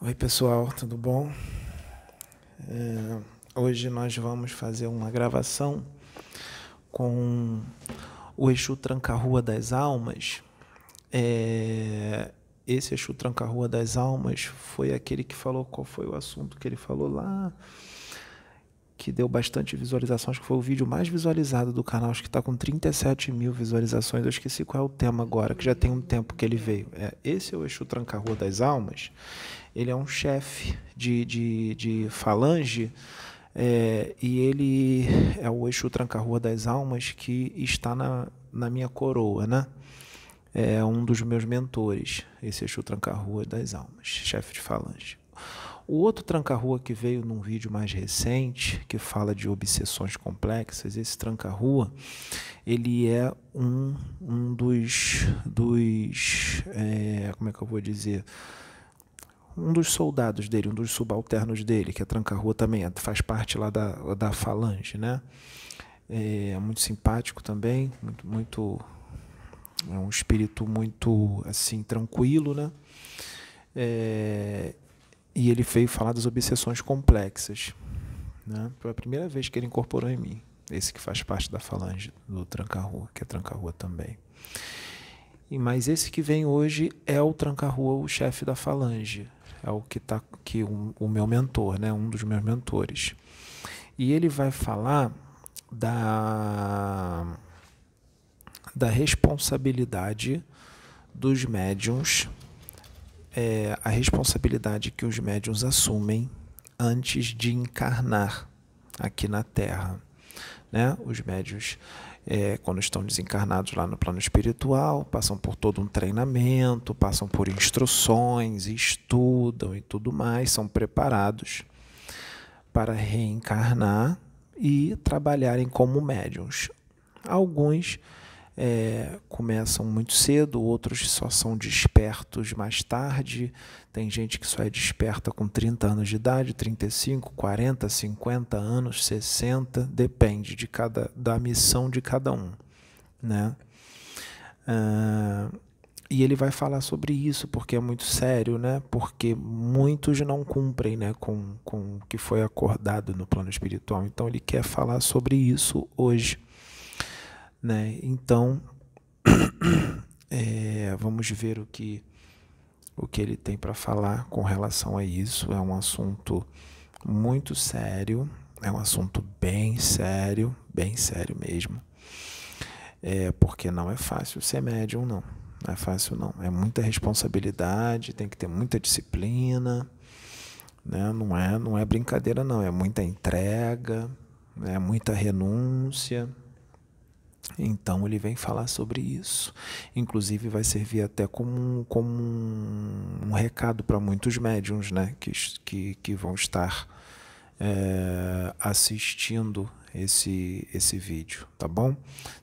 Oi, pessoal, tudo bom? É, hoje nós vamos fazer uma gravação com o Exu Tranca-Rua das Almas. É, esse Exu Tranca-Rua das Almas foi aquele que falou qual foi o assunto que ele falou lá, que deu bastante visualização. Acho que foi o vídeo mais visualizado do canal, acho que está com 37 mil visualizações. Eu esqueci qual é o tema agora, que já tem um tempo que ele veio. É, esse é o Exu Tranca-Rua das Almas ele é um chefe de, de, de falange é, e ele é o Exu Tranca-Rua das Almas que está na, na minha coroa, né? É um dos meus mentores, esse Exu Tranca-Rua das Almas, chefe de falange. O outro tranca-rua que veio num vídeo mais recente, que fala de obsessões complexas, esse tranca-rua, ele é um, um dos, dos é, como é que eu vou dizer, um dos soldados dele, um dos subalternos dele, que é tranca-rua também, é, faz parte lá da, da falange, né? É muito simpático também, muito, muito é um espírito muito assim tranquilo, né? É, e ele veio falar das obsessões complexas, né? Foi a primeira vez que ele incorporou em mim, esse que faz parte da falange do tranca-rua, que é tranca-rua também. E mas esse que vem hoje é o tranca-rua, o chefe da falange, é o que aqui, um, o meu mentor, né, um dos meus mentores. E ele vai falar da, da responsabilidade dos médiums, é, a responsabilidade que os médiums assumem antes de encarnar aqui na Terra. Né? Os médios é, quando estão desencarnados lá no plano espiritual, passam por todo um treinamento, passam por instruções, estudam e tudo mais, são preparados para reencarnar e trabalharem como médiums. Alguns é, começam muito cedo, outros só são despertos mais tarde. Tem gente que só é desperta com 30 anos de idade, 35, 40, 50 anos, 60, depende de cada, da missão de cada um. Né? Ah, e ele vai falar sobre isso porque é muito sério, né? Porque muitos não cumprem, né, com, com o que foi acordado no plano espiritual. Então ele quer falar sobre isso hoje. Né? Então, é, vamos ver o que, o que ele tem para falar com relação a isso. É um assunto muito sério, é um assunto bem sério, bem sério mesmo. É, porque não é fácil ser médium, não. Não é fácil, não. É muita responsabilidade, tem que ter muita disciplina. Né? Não, é, não é brincadeira, não. É muita entrega, é muita renúncia. Então ele vem falar sobre isso. Inclusive vai servir até como, como um, um recado para muitos médiums né, que, que, que vão estar é, assistindo esse, esse vídeo, tá bom?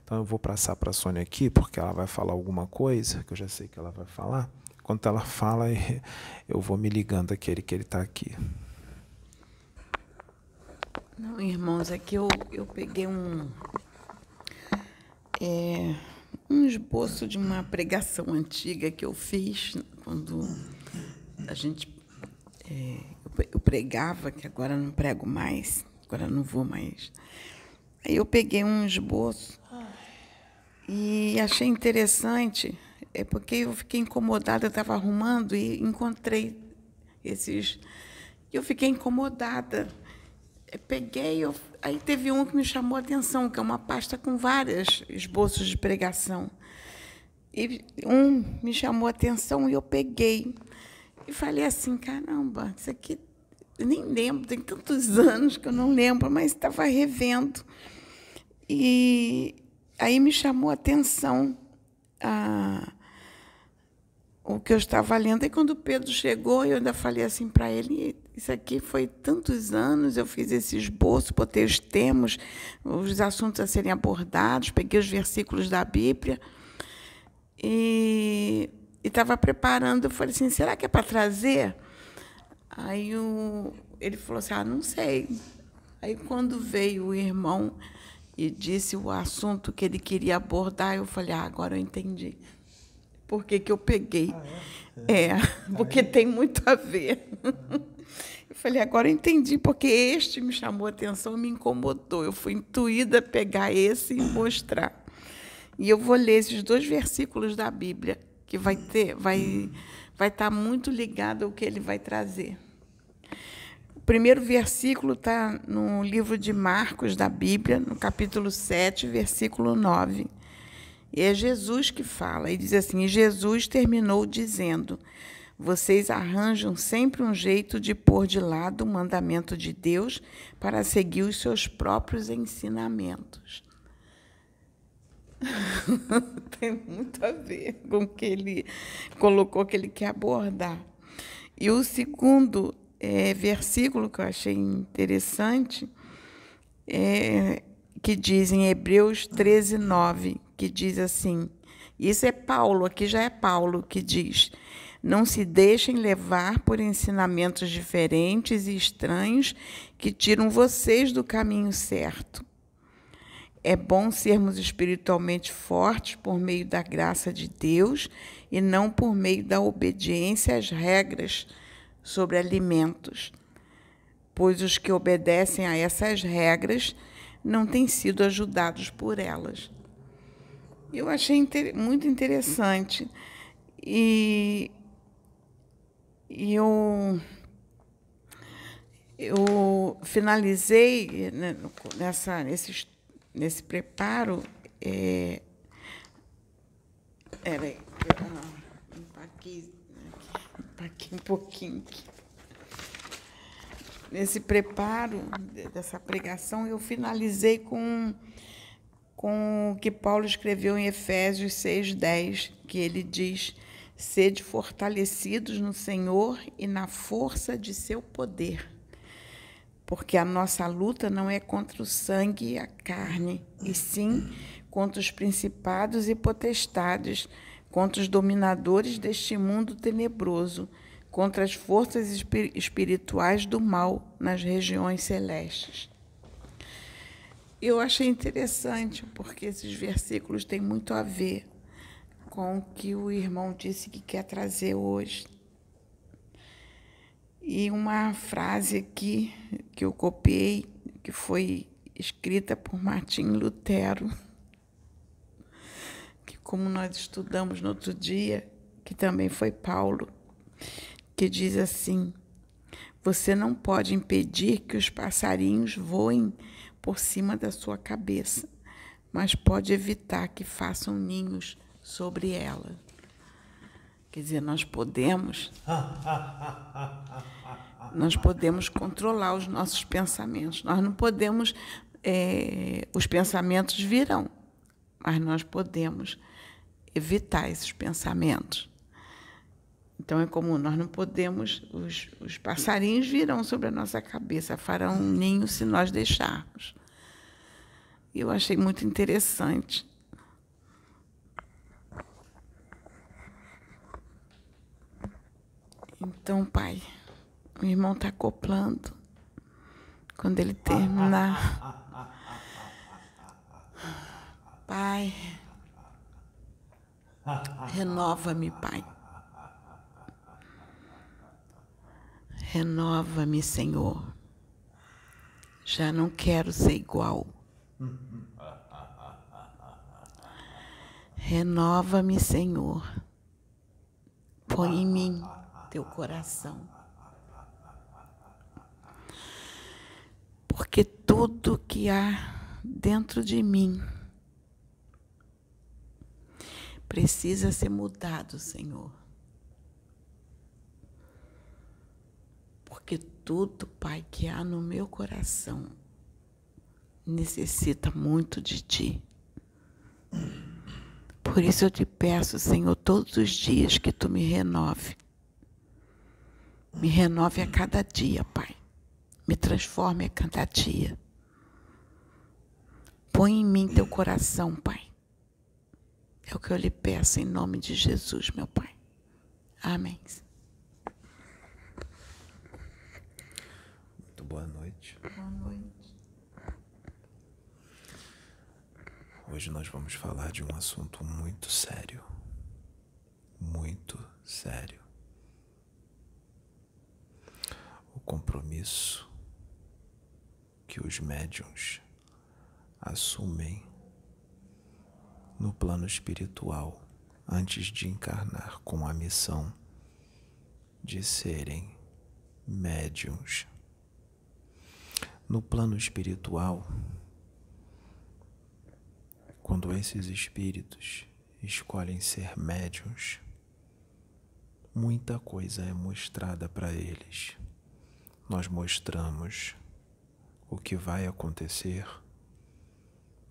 Então eu vou passar para a Sônia aqui, porque ela vai falar alguma coisa, que eu já sei que ela vai falar. Enquanto ela fala, eu vou me ligando aquele que ele está aqui. Não, irmãos, é que eu, eu peguei um, é um esboço de uma pregação antiga que eu fiz quando a gente é, eu pregava, que agora não prego mais, agora não vou mais. Aí eu peguei um esboço e achei interessante, é porque eu fiquei incomodada, eu estava arrumando e encontrei esses. Eu fiquei incomodada. Eu peguei, eu Aí teve um que me chamou a atenção, que é uma pasta com vários esboços de pregação. E um me chamou a atenção e eu peguei. E falei assim, caramba, isso aqui eu nem lembro, tem tantos anos que eu não lembro, mas estava revendo. E aí me chamou a atenção a, o que eu estava lendo. E quando o Pedro chegou, eu ainda falei assim para ele: isso aqui foi tantos anos, eu fiz esse esboço, botei os termos, os assuntos a serem abordados, peguei os versículos da Bíblia e estava preparando. Eu falei assim: será que é para trazer? Aí o, ele falou assim: ah, não sei. Aí, quando veio o irmão e disse o assunto que ele queria abordar, eu falei: ah, agora eu entendi. por que, que eu peguei. Ah, é? é, porque tem muito a ver. Falei, agora eu entendi, porque este me chamou a atenção, me incomodou. Eu fui intuída a pegar esse e mostrar. E eu vou ler esses dois versículos da Bíblia, que vai ter, vai, vai estar muito ligado ao que ele vai trazer. O primeiro versículo está no livro de Marcos da Bíblia, no capítulo 7, versículo 9. E é Jesus que fala, e diz assim: e Jesus terminou dizendo: Vocês arranjam sempre um jeito de pôr de lado o mandamento de Deus para seguir os seus próprios ensinamentos. Tem muito a ver com o que ele colocou, que ele quer abordar. E o segundo é, versículo que eu achei interessante é que diz em Hebreus 13, 9, que diz assim: isso é Paulo, aqui já é Paulo que diz. Não se deixem levar por ensinamentos diferentes e estranhos que tiram vocês do caminho certo. É bom sermos espiritualmente fortes por meio da graça de Deus e não por meio da obediência às regras sobre alimentos, pois os que obedecem a essas regras não têm sido ajudados por elas. Eu achei muito interessante. E eu, eu finalizei né, nessa, nesse, nesse preparo. É, peraí, empaquei, empaquei um pouquinho aqui. Nesse preparo dessa pregação, eu finalizei com com o que Paulo escreveu em Efésios 6:10, que ele diz: "Sede fortalecidos no Senhor e na força de seu poder". Porque a nossa luta não é contra o sangue e a carne, e sim contra os principados e potestades, contra os dominadores deste mundo tenebroso, contra as forças espirituais do mal nas regiões celestes. Eu achei interessante, porque esses versículos têm muito a ver com o que o irmão disse que quer trazer hoje. E uma frase aqui que eu copiei, que foi escrita por Martim Lutero, que como nós estudamos no outro dia, que também foi Paulo, que diz assim: Você não pode impedir que os passarinhos voem por cima da sua cabeça, mas pode evitar que façam ninhos sobre ela. Quer dizer, nós podemos nós podemos controlar os nossos pensamentos. Nós não podemos é, os pensamentos virão, mas nós podemos evitar esses pensamentos. Então é comum, nós não podemos, os, os passarinhos virão sobre a nossa cabeça, farão um ninho se nós deixarmos. Eu achei muito interessante. Então, pai, o irmão está acoplando. Quando ele terminar. Pai, renova-me, pai. Renova-me, Senhor. Já não quero ser igual. Renova-me, Senhor. Põe em mim teu coração. Porque tudo que há dentro de mim precisa ser mudado, Senhor. Porque tudo, Pai, que há no meu coração necessita muito de Ti. Por isso eu te peço, Senhor, todos os dias que Tu me renove. Me renove a cada dia, Pai. Me transforme a cada dia. Põe em mim teu coração, Pai. É o que eu lhe peço em nome de Jesus, meu Pai. Amém. boa noite. Boa noite. Hoje nós vamos falar de um assunto muito sério. muito sério. O compromisso que os médiums assumem no plano espiritual antes de encarnar com a missão de serem médiums. No plano espiritual, quando esses espíritos escolhem ser médiums, muita coisa é mostrada para eles. Nós mostramos o que vai acontecer,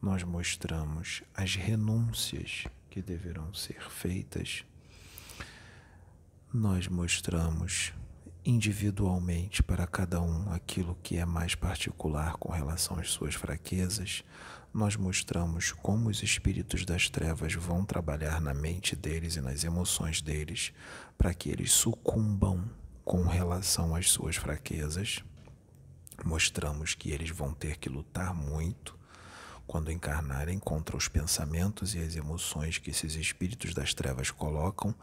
nós mostramos as renúncias que deverão ser feitas, nós mostramos individualmente para cada um aquilo que é mais particular com relação às suas fraquezas, nós mostramos como os espíritos das trevas vão trabalhar na mente deles e nas emoções deles para que eles sucumbam com relação às suas fraquezas. Mostramos que eles vão ter que lutar muito quando encarnarem contra os pensamentos e as emoções que esses espíritos das trevas colocam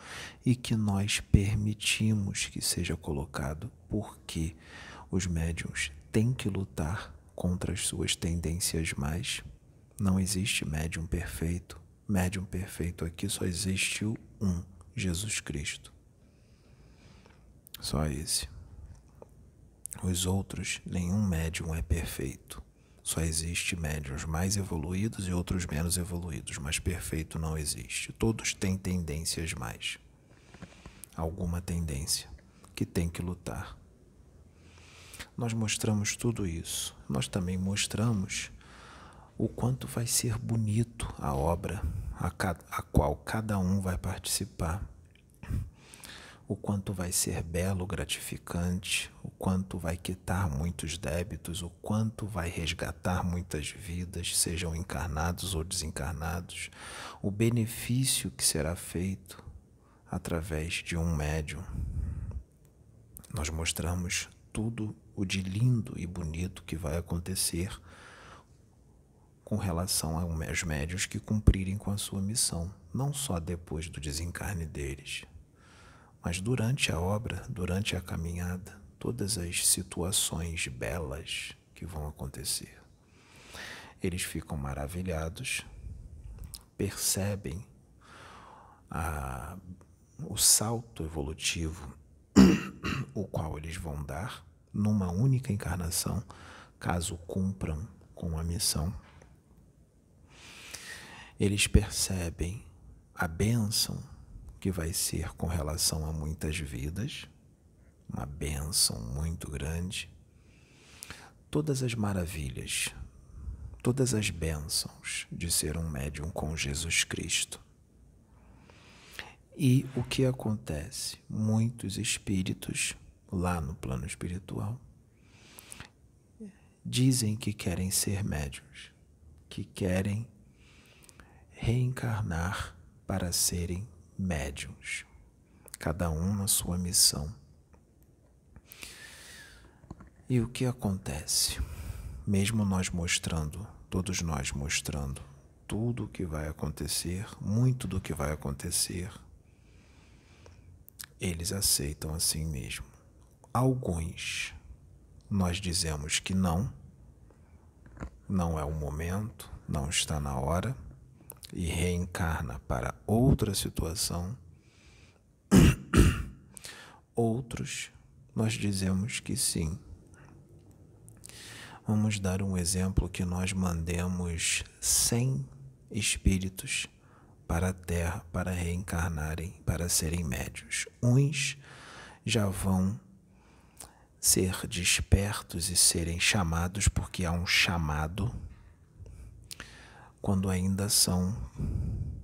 e que nós permitimos que seja colocado porque os médiums têm que lutar contra as suas tendências mais. Não existe médium perfeito. Médium perfeito aqui só existiu um, Jesus Cristo. Só esse. Os outros, nenhum médium é perfeito. Só existe médiums mais evoluídos e outros menos evoluídos, mas perfeito não existe. Todos têm tendências mais. Alguma tendência que tem que lutar. Nós mostramos tudo isso. Nós também mostramos o quanto vai ser bonito a obra a, a qual cada um vai participar o quanto vai ser belo, gratificante, o quanto vai quitar muitos débitos, o quanto vai resgatar muitas vidas, sejam encarnados ou desencarnados, o benefício que será feito através de um médium. Nós mostramos tudo o de lindo e bonito que vai acontecer com relação aos médios que cumprirem com a sua missão, não só depois do desencarne deles, mas durante a obra, durante a caminhada, todas as situações belas que vão acontecer. Eles ficam maravilhados, percebem a, o salto evolutivo o qual eles vão dar numa única encarnação, caso cumpram com a missão. Eles percebem a bênção que vai ser com relação a muitas vidas, uma bênção muito grande. Todas as maravilhas, todas as bênçãos de ser um médium com Jesus Cristo. E o que acontece? Muitos espíritos lá no plano espiritual dizem que querem ser médios, que querem reencarnar para serem médiums, cada um na sua missão. E o que acontece? Mesmo nós mostrando, todos nós mostrando tudo o que vai acontecer, muito do que vai acontecer, eles aceitam assim mesmo. Alguns nós dizemos que não, não é o momento, não está na hora e reencarna para outra situação, outros nós dizemos que sim. Vamos dar um exemplo que nós mandemos 100 espíritos para a Terra para reencarnarem, para serem médios. Uns já vão ser despertos e serem chamados porque há um chamado quando ainda são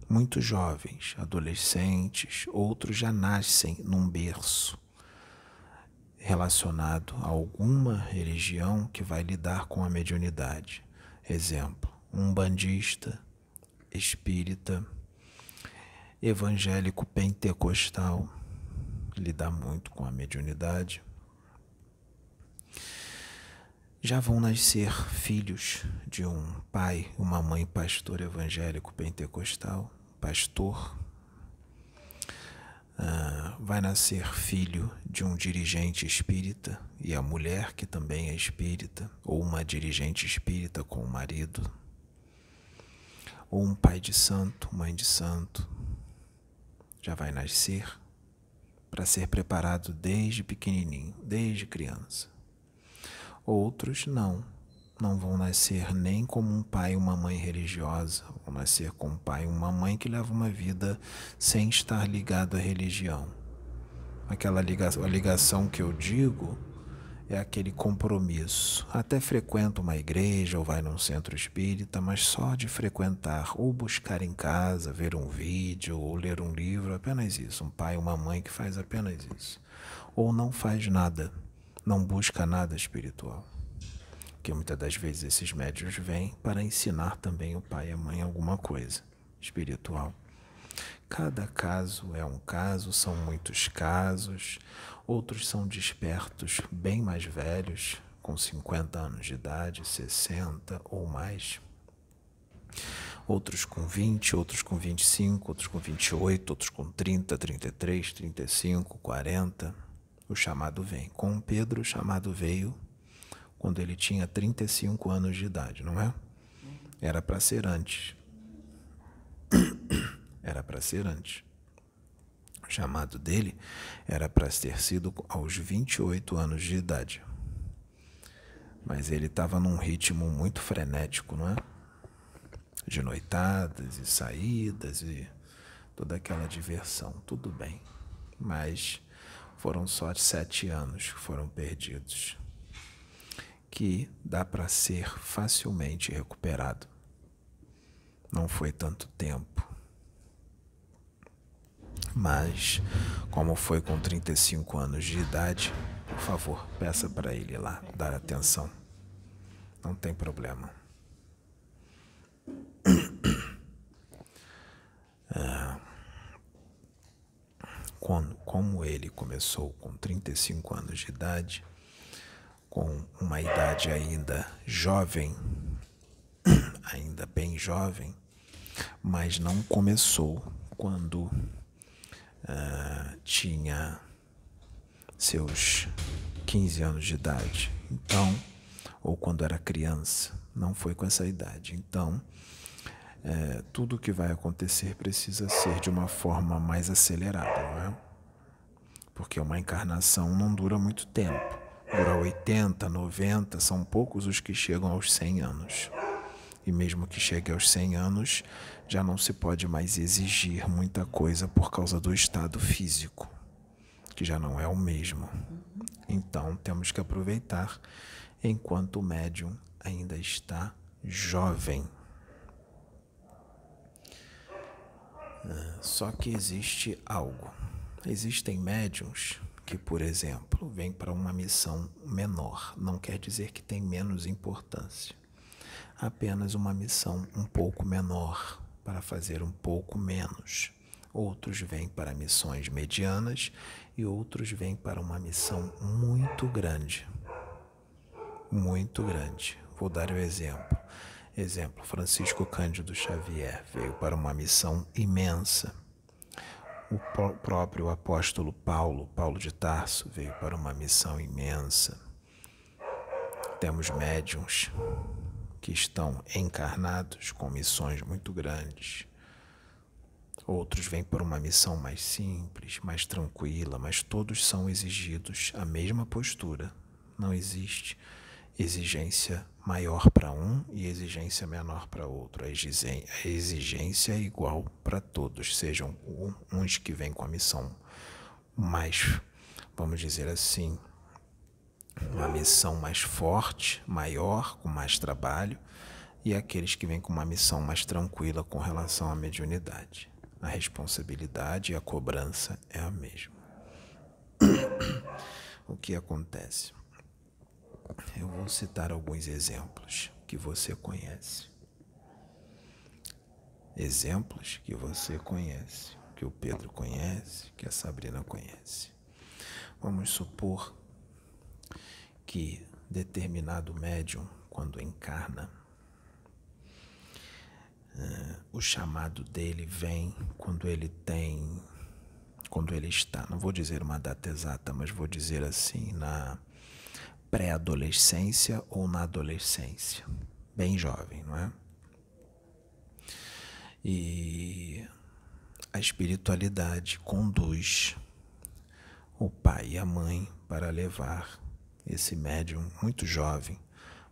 muito jovens, adolescentes, outros já nascem num berço relacionado a alguma religião que vai lidar com a mediunidade. Exemplo, um bandista, espírita, evangélico pentecostal, lidar muito com a mediunidade já vão nascer filhos de um pai, uma mãe pastor evangélico pentecostal, pastor, ah, vai nascer filho de um dirigente espírita e a mulher que também é espírita, ou uma dirigente espírita com o marido, ou um pai de santo, mãe de santo, já vai nascer para ser preparado desde pequenininho, desde criança. Outros não não vão nascer nem como um pai e uma mãe religiosa, vão nascer com um pai e uma mãe que leva uma vida sem estar ligado à religião. Aquela ligação, a ligação que eu digo é aquele compromisso. Até frequenta uma igreja ou vai num centro espírita, mas só de frequentar ou buscar em casa, ver um vídeo ou ler um livro, apenas isso. Um pai uma mãe que faz apenas isso. Ou não faz nada, não busca nada espiritual porque muitas das vezes esses médios vêm para ensinar também o pai e a mãe alguma coisa espiritual. Cada caso é um caso, são muitos casos, outros são despertos bem mais velhos, com 50 anos de idade, 60 ou mais. Outros com 20, outros com 25, outros com 28, outros com 30, 33, 35, 40. O chamado vem. Com Pedro, o chamado veio quando ele tinha 35 anos de idade, não é? Era para ser antes. Era para ser antes. O chamado dele era para ter sido aos 28 anos de idade. Mas ele estava num ritmo muito frenético, não é? De noitadas e saídas e toda aquela diversão. Tudo bem. Mas foram só sete anos que foram perdidos que dá para ser facilmente recuperado. Não foi tanto tempo. Mas, como foi com 35 anos de idade, por favor, peça para ele lá dar atenção. Não tem problema. É, quando, como ele começou com 35 anos de idade, com uma idade ainda jovem, ainda bem jovem, mas não começou quando uh, tinha seus 15 anos de idade. Então, ou quando era criança, não foi com essa idade. Então, é, tudo que vai acontecer precisa ser de uma forma mais acelerada, não é? Porque uma encarnação não dura muito tempo dura 80, 90, são poucos os que chegam aos 100 anos. E mesmo que chegue aos 100 anos, já não se pode mais exigir muita coisa por causa do estado físico, que já não é o mesmo. Então temos que aproveitar enquanto o médium ainda está jovem. Só que existe algo. Existem médiums que, por exemplo, vem para uma missão menor, não quer dizer que tem menos importância. Apenas uma missão um pouco menor, para fazer um pouco menos. Outros vêm para missões medianas e outros vêm para uma missão muito grande. Muito grande. Vou dar o um exemplo. Exemplo: Francisco Cândido Xavier veio para uma missão imensa o próprio apóstolo Paulo, Paulo de Tarso, veio para uma missão imensa. Temos médiums que estão encarnados com missões muito grandes. Outros vêm por uma missão mais simples, mais tranquila, mas todos são exigidos a mesma postura. Não existe exigência maior para um e exigência menor para outro. A exigência é igual para todos, sejam uns que vêm com a missão mais, vamos dizer assim, uma missão mais forte, maior, com mais trabalho, e aqueles que vêm com uma missão mais tranquila com relação à mediunidade. A responsabilidade e a cobrança é a mesma. o que acontece? Eu vou citar alguns exemplos que você conhece. Exemplos que você conhece, que o Pedro conhece, que a Sabrina conhece. Vamos supor que determinado médium, quando encarna, uh, o chamado dele vem quando ele tem quando ele está, não vou dizer uma data exata, mas vou dizer assim, na pré-adolescência ou na adolescência, bem jovem, não é? E a espiritualidade conduz o pai e a mãe para levar esse médium muito jovem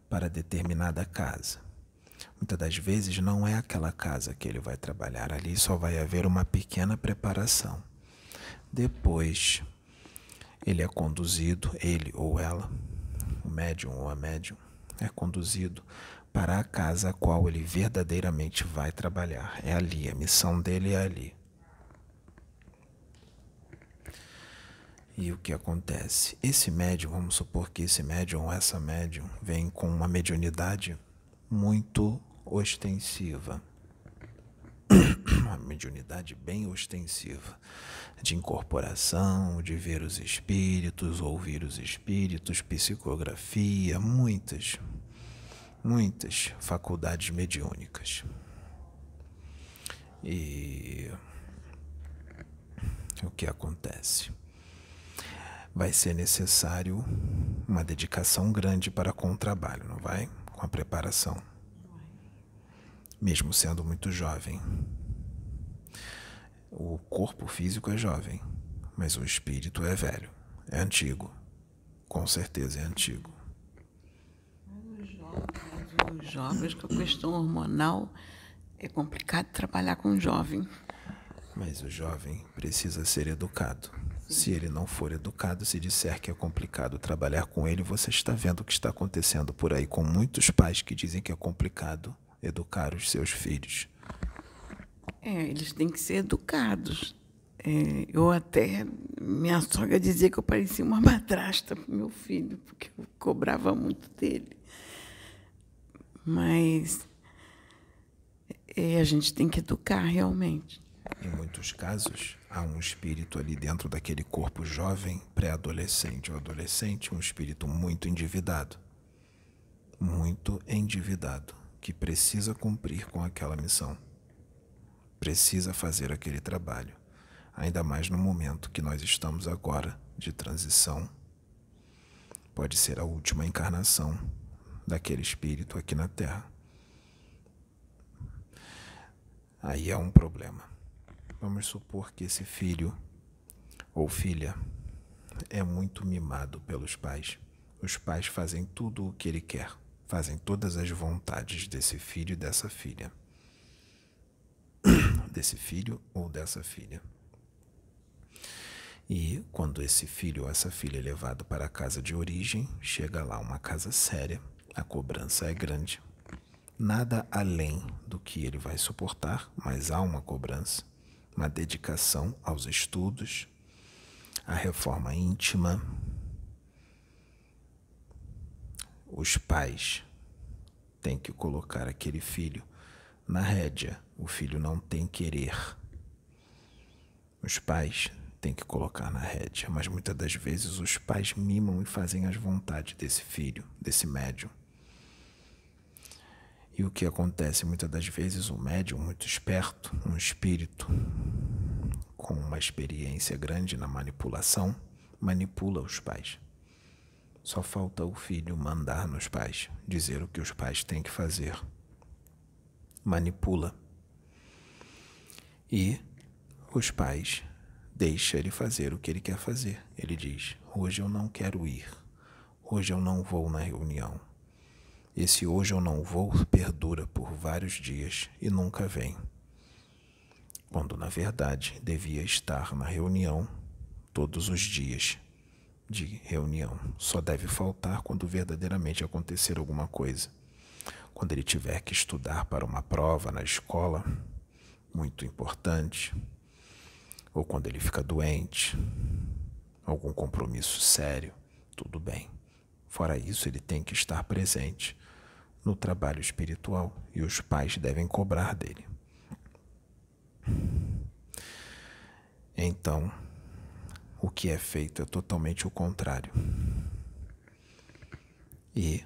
para determinada casa. Muitas das vezes não é aquela casa que ele vai trabalhar, ali só vai haver uma pequena preparação. Depois, ele é conduzido, ele ou ela, o médium ou a médium, é conduzido para a casa a qual ele verdadeiramente vai trabalhar. É ali, a missão dele é ali. E o que acontece? Esse médium, vamos supor que esse médium ou essa médium vem com uma mediunidade muito ostensiva. Uma mediunidade bem ostensiva de incorporação, de ver os espíritos, ouvir os espíritos, psicografia, muitas, muitas faculdades mediúnicas. E o que acontece? vai ser necessário uma dedicação grande para com o trabalho, não vai? Com a preparação. Mesmo sendo muito jovem. O corpo físico é jovem, mas o espírito é velho, é antigo. Com certeza é antigo. Os jovens, com a questão hormonal, é complicado trabalhar com jovem. Mas o jovem precisa ser educado. Se ele não for educado, se disser que é complicado trabalhar com ele, você está vendo o que está acontecendo por aí com muitos pais que dizem que é complicado educar os seus filhos. É, eles têm que ser educados. É, eu até, minha sogra dizia que eu parecia uma madrasta para meu filho, porque eu cobrava muito dele. Mas é, a gente tem que educar realmente. Em muitos casos, há um espírito ali dentro daquele corpo jovem, pré-adolescente ou adolescente, um espírito muito endividado. Muito endividado, que precisa cumprir com aquela missão. Precisa fazer aquele trabalho, ainda mais no momento que nós estamos agora de transição. Pode ser a última encarnação daquele espírito aqui na Terra. Aí é um problema. Vamos supor que esse filho ou filha é muito mimado pelos pais. Os pais fazem tudo o que ele quer, fazem todas as vontades desse filho e dessa filha. Desse filho ou dessa filha. E quando esse filho ou essa filha é levado para a casa de origem, chega lá uma casa séria, a cobrança é grande. Nada além do que ele vai suportar, mas há uma cobrança uma dedicação aos estudos, à reforma íntima. Os pais têm que colocar aquele filho na rédea. O filho não tem querer. Os pais têm que colocar na rédea, mas muitas das vezes os pais mimam e fazem as vontades desse filho, desse médium. E o que acontece muitas das vezes, um médium muito esperto, um espírito com uma experiência grande na manipulação, manipula os pais. Só falta o filho mandar nos pais, dizer o que os pais têm que fazer. Manipula. E os pais deixam ele fazer o que ele quer fazer. Ele diz: Hoje eu não quero ir. Hoje eu não vou na reunião. Esse hoje eu não vou perdura por vários dias e nunca vem. Quando na verdade devia estar na reunião todos os dias de reunião. Só deve faltar quando verdadeiramente acontecer alguma coisa. Quando ele tiver que estudar para uma prova na escola, muito importante, ou quando ele fica doente, algum compromisso sério, tudo bem. Fora isso, ele tem que estar presente no trabalho espiritual e os pais devem cobrar dele. Então, o que é feito é totalmente o contrário. E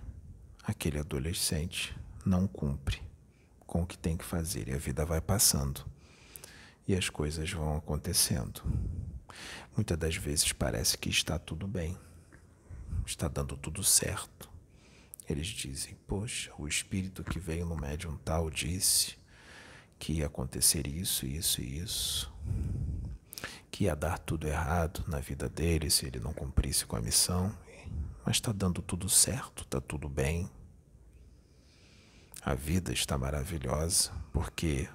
aquele adolescente não cumpre com o que tem que fazer e a vida vai passando e as coisas vão acontecendo. Muitas das vezes parece que está tudo bem, está dando tudo certo. Eles dizem: Poxa, o espírito que veio no médium tal disse que ia acontecer isso, isso e isso, que ia dar tudo errado na vida dele se ele não cumprisse com a missão, mas está dando tudo certo, está tudo bem. A vida está maravilhosa porque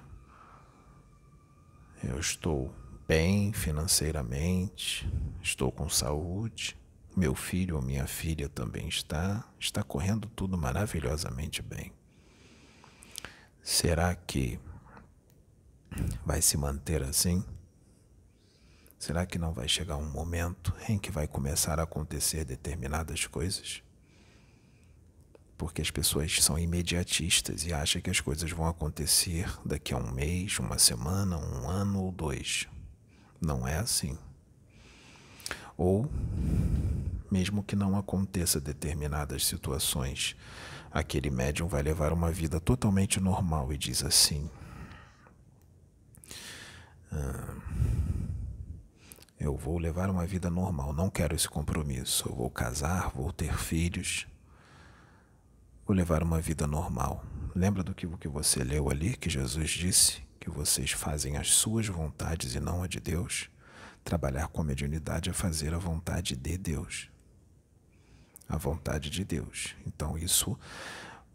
eu estou bem financeiramente, estou com saúde, meu filho ou minha filha também está, está correndo tudo maravilhosamente bem. Será que vai se manter assim? Será que não vai chegar um momento em que vai começar a acontecer determinadas coisas? Porque as pessoas são imediatistas e acham que as coisas vão acontecer daqui a um mês, uma semana, um ano ou dois. Não é assim. Ou, mesmo que não aconteça determinadas situações, aquele médium vai levar uma vida totalmente normal e diz assim: ah, Eu vou levar uma vida normal, não quero esse compromisso. Eu vou casar, vou ter filhos, vou levar uma vida normal. Lembra do que você leu ali, que Jesus disse? que vocês fazem as suas vontades e não a de Deus, trabalhar com a mediunidade é fazer a vontade de Deus. A vontade de Deus. Então, isso,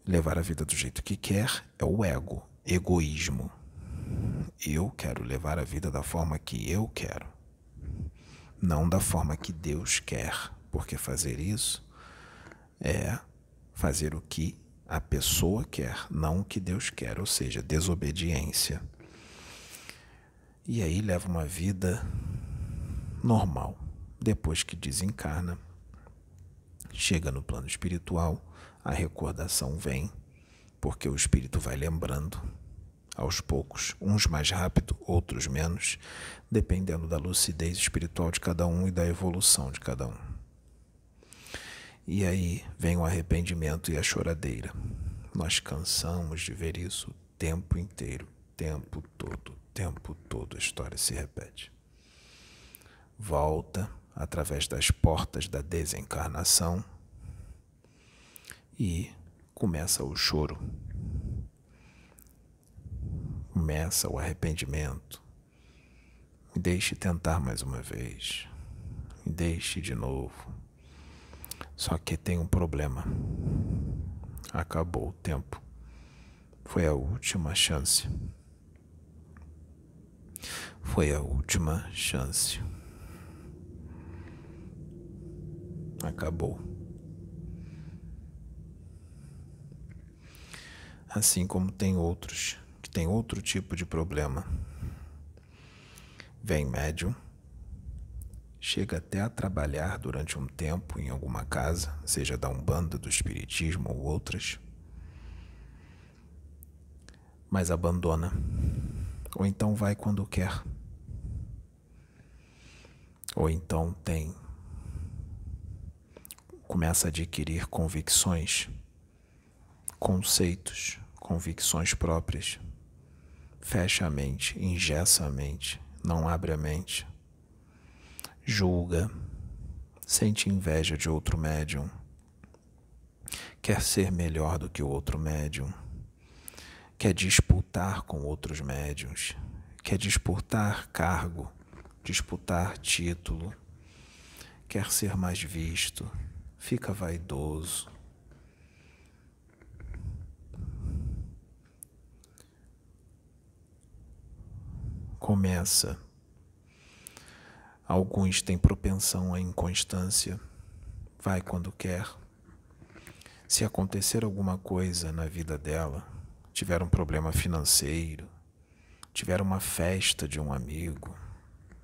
levar a vida do jeito que quer, é o ego, egoísmo. Eu quero levar a vida da forma que eu quero, não da forma que Deus quer, porque fazer isso é fazer o que a pessoa quer, não o que Deus quer, ou seja, desobediência. E aí leva uma vida normal. Depois que desencarna, chega no plano espiritual, a recordação vem, porque o espírito vai lembrando aos poucos, uns mais rápido, outros menos, dependendo da lucidez espiritual de cada um e da evolução de cada um. E aí vem o arrependimento e a choradeira. Nós cansamos de ver isso o tempo inteiro, tempo todo, tempo todo a história se repete. Volta através das portas da desencarnação e começa o choro. Começa o arrependimento. Me deixe tentar mais uma vez. Me deixe de novo. Só que tem um problema. Acabou o tempo. Foi a última chance. Foi a última chance. Acabou. Assim como tem outros que têm outro tipo de problema. Vem médium, chega até a trabalhar durante um tempo em alguma casa, seja da Umbanda, do Espiritismo ou outras, mas abandona ou então vai quando quer. Ou então tem começa a adquirir convicções, conceitos, convicções próprias. Fecha a mente, ingessa a mente, não abre a mente. Julga, sente inveja de outro médium. Quer ser melhor do que o outro médium quer disputar com outros médiums, quer disputar cargo, disputar título, quer ser mais visto, fica vaidoso. Começa. Alguns têm propensão à inconstância, vai quando quer. Se acontecer alguma coisa na vida dela, tiveram um problema financeiro, tiveram uma festa de um amigo,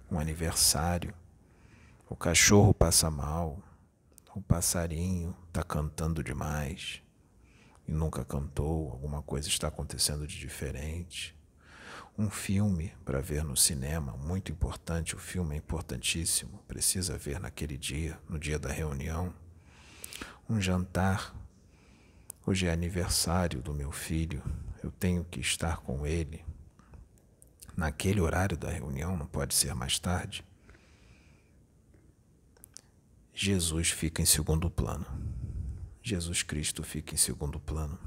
um aniversário, o cachorro passa mal, o passarinho está cantando demais e nunca cantou, alguma coisa está acontecendo de diferente. Um filme para ver no cinema, muito importante, o filme é importantíssimo, precisa ver naquele dia, no dia da reunião. Um jantar Hoje é aniversário do meu filho, eu tenho que estar com ele. Naquele horário da reunião, não pode ser mais tarde. Jesus fica em segundo plano. Jesus Cristo fica em segundo plano.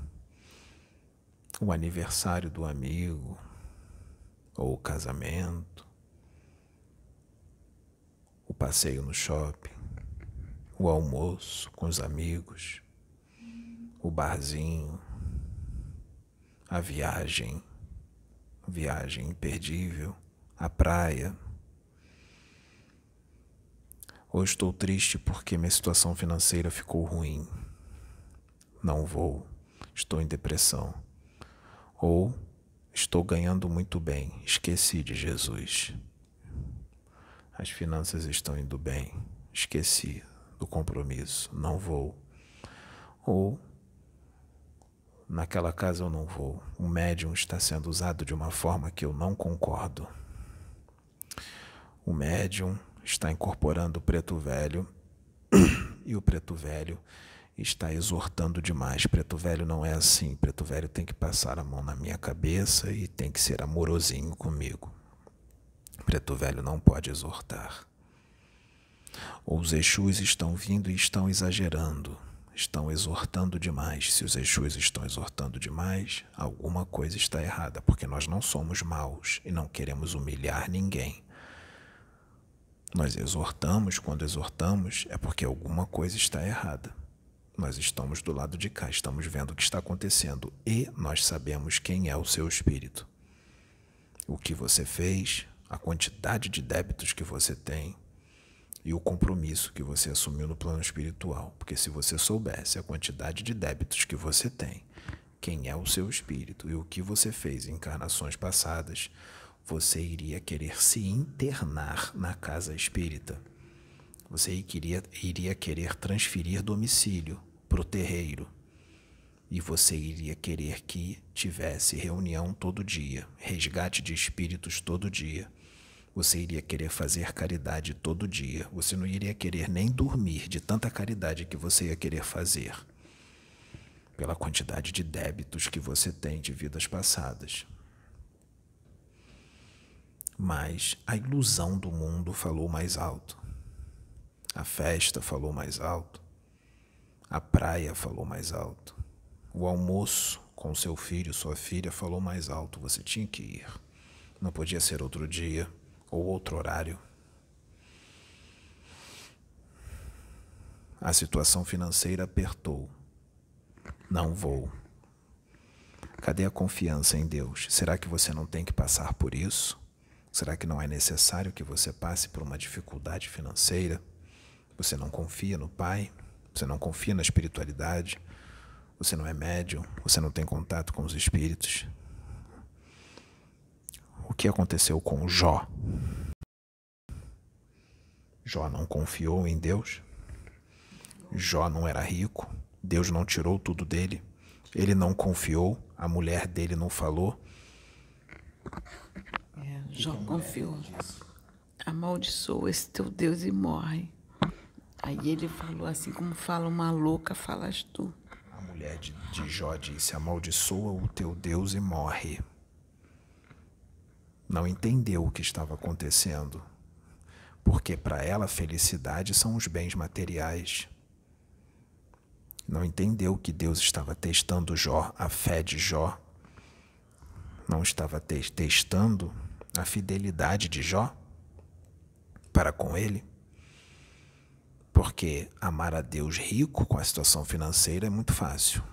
O aniversário do amigo, ou o casamento, o passeio no shopping, o almoço com os amigos, o barzinho, a viagem, viagem imperdível, a praia. Ou estou triste porque minha situação financeira ficou ruim. Não vou, estou em depressão. Ou estou ganhando muito bem, esqueci de Jesus. As finanças estão indo bem, esqueci do compromisso, não vou. Ou naquela casa eu não vou. O médium está sendo usado de uma forma que eu não concordo. O médium está incorporando o preto velho e o preto velho está exortando demais. Preto velho não é assim. Preto velho tem que passar a mão na minha cabeça e tem que ser amorosinho comigo. Preto velho não pode exortar. Os Exus estão vindo e estão exagerando, estão exortando demais. Se os Exus estão exortando demais, alguma coisa está errada, porque nós não somos maus e não queremos humilhar ninguém. Nós exortamos, quando exortamos, é porque alguma coisa está errada. Nós estamos do lado de cá, estamos vendo o que está acontecendo e nós sabemos quem é o seu espírito. O que você fez, a quantidade de débitos que você tem, e o compromisso que você assumiu no plano espiritual. Porque se você soubesse a quantidade de débitos que você tem, quem é o seu espírito e o que você fez em encarnações passadas, você iria querer se internar na casa espírita. Você iria, iria querer transferir domicílio para o terreiro. E você iria querer que tivesse reunião todo dia, resgate de espíritos todo dia você iria querer fazer caridade todo dia. Você não iria querer nem dormir de tanta caridade que você ia querer fazer, pela quantidade de débitos que você tem de vidas passadas. Mas a ilusão do mundo falou mais alto. A festa falou mais alto. A praia falou mais alto. O almoço com seu filho, sua filha, falou mais alto. Você tinha que ir. Não podia ser outro dia ou outro horário. A situação financeira apertou. Não vou. Cadê a confiança em Deus? Será que você não tem que passar por isso? Será que não é necessário que você passe por uma dificuldade financeira? Você não confia no Pai? Você não confia na espiritualidade? Você não é médium? Você não tem contato com os espíritos? o que aconteceu com Jó? Jó não confiou em Deus. Jó não era rico. Deus não tirou tudo dele. Ele não confiou. A mulher dele não falou. É, Jó confiou. Amaldiçoa esse teu Deus e morre. Aí ele falou assim como fala uma louca, falas tu. A mulher de, de Jó disse: Amaldiçoa o teu Deus e morre não entendeu o que estava acontecendo, porque para ela felicidade são os bens materiais. Não entendeu que Deus estava testando Jó, a fé de Jó. Não estava te testando a fidelidade de Jó para com ele. Porque amar a Deus rico com a situação financeira é muito fácil.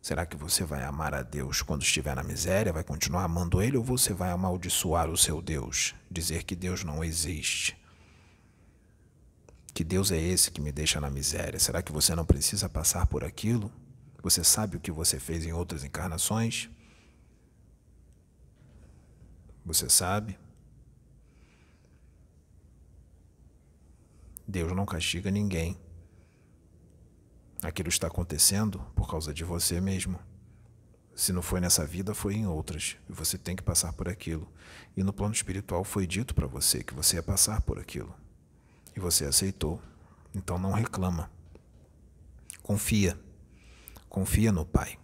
Será que você vai amar a Deus quando estiver na miséria, vai continuar amando Ele, ou você vai amaldiçoar o seu Deus, dizer que Deus não existe? Que Deus é esse que me deixa na miséria? Será que você não precisa passar por aquilo? Você sabe o que você fez em outras encarnações? Você sabe? Deus não castiga ninguém. Aquilo está acontecendo por causa de você mesmo. Se não foi nessa vida, foi em outras. E você tem que passar por aquilo. E no plano espiritual foi dito para você que você ia passar por aquilo. E você aceitou. Então não reclama. Confia. Confia no Pai.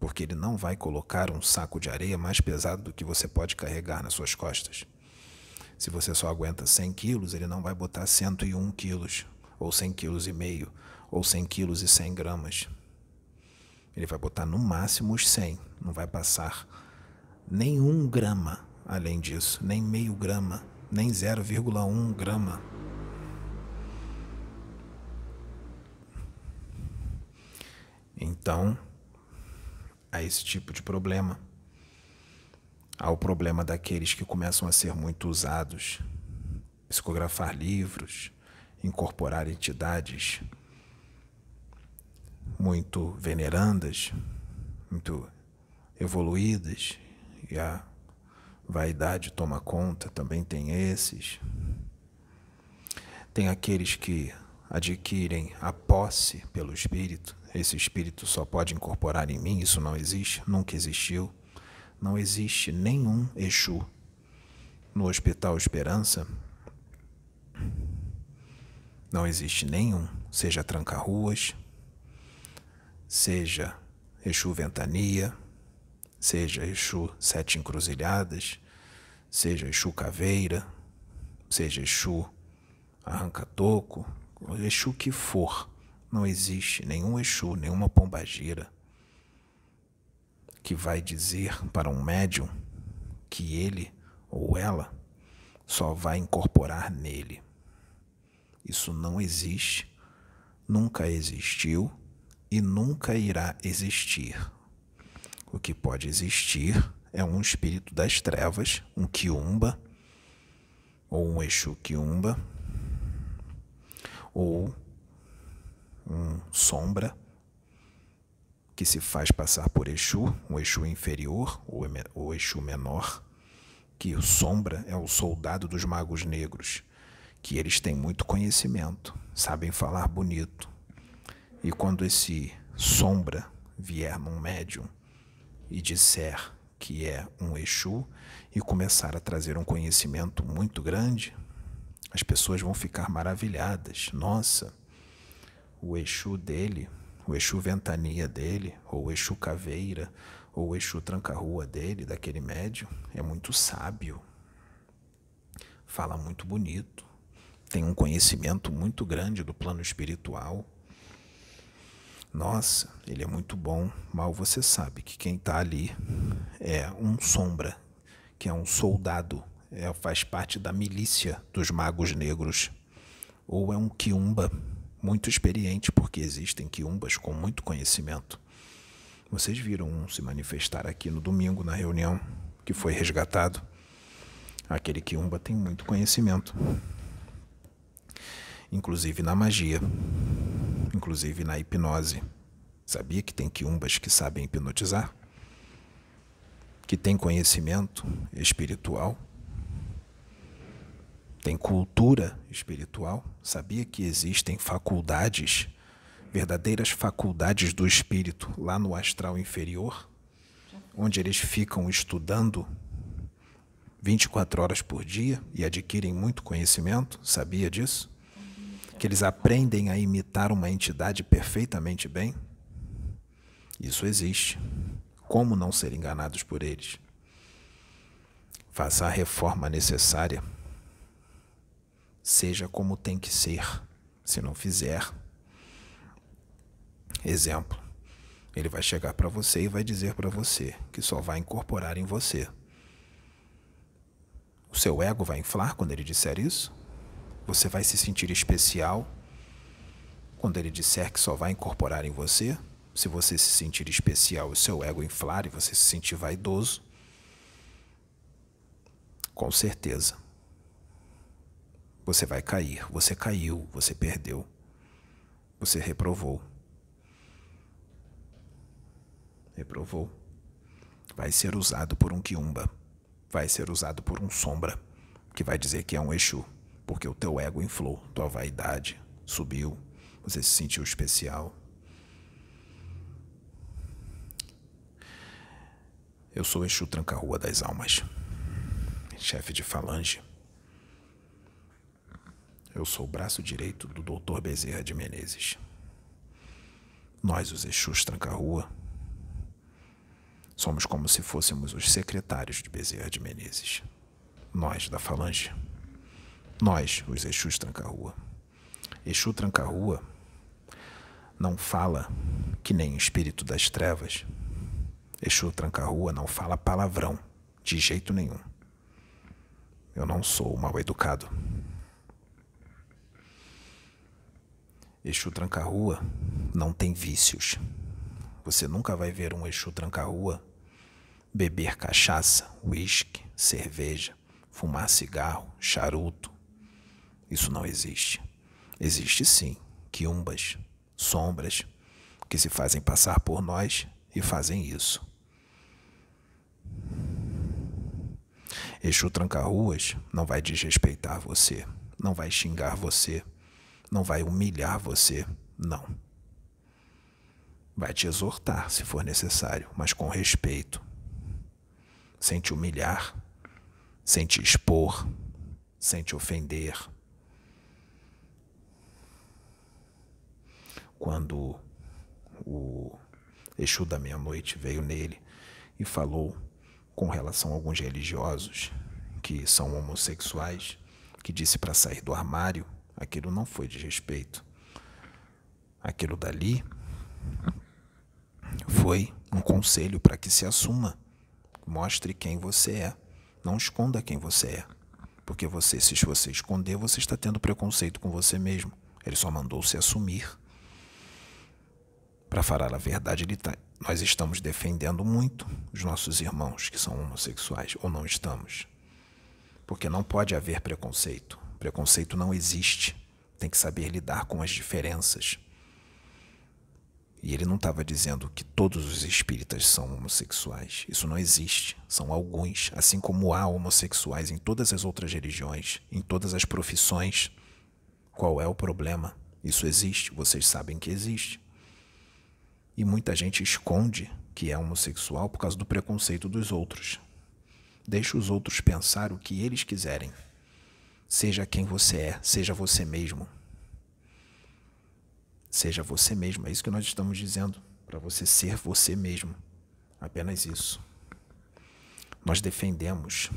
Porque Ele não vai colocar um saco de areia mais pesado do que você pode carregar nas suas costas. Se você só aguenta 100 quilos, Ele não vai botar 101 quilos ou 100 quilos e meio, ou 100 quilos e 100 gramas. Ele vai botar no máximo os 100, não vai passar nenhum grama além disso, nem meio grama, nem 0,1 grama. Então, há esse tipo de problema. Há o problema daqueles que começam a ser muito usados, psicografar livros, incorporar entidades muito venerandas, muito evoluídas, e a vaidade toma conta, também tem esses. Tem aqueles que adquirem a posse pelo espírito, esse espírito só pode incorporar em mim, isso não existe, nunca existiu. Não existe nenhum Exu no Hospital Esperança. Não existe nenhum, seja Tranca-Ruas, seja Exu Ventania, seja Exu Sete Encruzilhadas, seja Exu Caveira, seja Exu Arranca-Toco, Exu que for, não existe nenhum Exu, nenhuma pombagira que vai dizer para um médium que ele ou ela só vai incorporar nele. Isso não existe, nunca existiu e nunca irá existir. O que pode existir é um espírito das trevas, um quiumba, ou um Exu quiumba, ou um sombra que se faz passar por Exu, um Exu inferior ou Exu menor, que o sombra é o soldado dos magos negros, que eles têm muito conhecimento, sabem falar bonito. E quando esse sombra vier num médium e disser que é um Exu e começar a trazer um conhecimento muito grande, as pessoas vão ficar maravilhadas. Nossa, o Exu dele, o Exu Ventania dele, ou o Exu Caveira, ou o Exu Tranca-Rua dele, daquele médio, é muito sábio. Fala muito bonito. Tem um conhecimento muito grande do plano espiritual. Nossa, ele é muito bom. Mal você sabe que quem está ali é um sombra, que é um soldado, é, faz parte da milícia dos magos negros. Ou é um quiumba muito experiente, porque existem quiumbas com muito conhecimento. Vocês viram um se manifestar aqui no domingo na reunião que foi resgatado. Aquele quiumba tem muito conhecimento, inclusive na magia, inclusive na hipnose. Sabia que tem quiumbas que sabem hipnotizar? Que tem conhecimento espiritual? Tem cultura espiritual. Sabia que existem faculdades, verdadeiras faculdades do espírito lá no astral inferior, onde eles ficam estudando 24 horas por dia e adquirem muito conhecimento? Sabia disso? Que eles aprendem a imitar uma entidade perfeitamente bem? Isso existe. Como não ser enganados por eles? Faça a reforma necessária seja como tem que ser. Se não fizer, exemplo, ele vai chegar para você e vai dizer para você que só vai incorporar em você. O seu ego vai inflar quando ele disser isso? Você vai se sentir especial quando ele disser que só vai incorporar em você? Se você se sentir especial, o seu ego inflar e você se sentir vaidoso? Com certeza você vai cair. Você caiu, você perdeu. Você reprovou. Reprovou. Vai ser usado por um quiumba. Vai ser usado por um sombra, que vai dizer que é um Exu, porque o teu ego inflou, tua vaidade subiu, você se sentiu especial. Eu sou Exu Tranca-Rua das Almas, chefe de falange. Eu sou o braço direito do Dr. Bezerra de Menezes. Nós, os Exus Tranca-Rua, somos como se fôssemos os secretários de Bezerra de Menezes. Nós, da Falange. Nós, os Exus Tranca-Rua. Exu Tranca-Rua não fala que nem espírito das trevas. Exu Tranca-Rua não fala palavrão, de jeito nenhum. Eu não sou mal educado. Exu Tranca-Rua não tem vícios. Você nunca vai ver um Exu Tranca-Rua beber cachaça, uísque, cerveja, fumar cigarro, charuto. Isso não existe. Existe sim quiumbas, sombras, que se fazem passar por nós e fazem isso. Exu Tranca-Ruas não vai desrespeitar você, não vai xingar você, não vai humilhar você, não. Vai te exortar se for necessário, mas com respeito. Sem te humilhar, sem te expor, sem te ofender. Quando o Exu da meia-noite veio nele e falou com relação a alguns religiosos que são homossexuais, que disse para sair do armário, aquilo não foi de respeito. Aquilo dali foi um conselho para que se assuma, mostre quem você é, não esconda quem você é. Porque você, se você esconder, você está tendo preconceito com você mesmo. Ele só mandou se assumir. Para falar a verdade, tá, nós estamos defendendo muito os nossos irmãos que são homossexuais, ou não estamos. Porque não pode haver preconceito. Preconceito não existe. Tem que saber lidar com as diferenças. E ele não estava dizendo que todos os espíritas são homossexuais. Isso não existe. São alguns, assim como há homossexuais em todas as outras religiões, em todas as profissões. Qual é o problema? Isso existe, vocês sabem que existe. E muita gente esconde que é homossexual por causa do preconceito dos outros. Deixe os outros pensar o que eles quiserem. Seja quem você é, seja você mesmo. Seja você mesmo, é isso que nós estamos dizendo, para você ser você mesmo. Apenas isso. Nós defendemos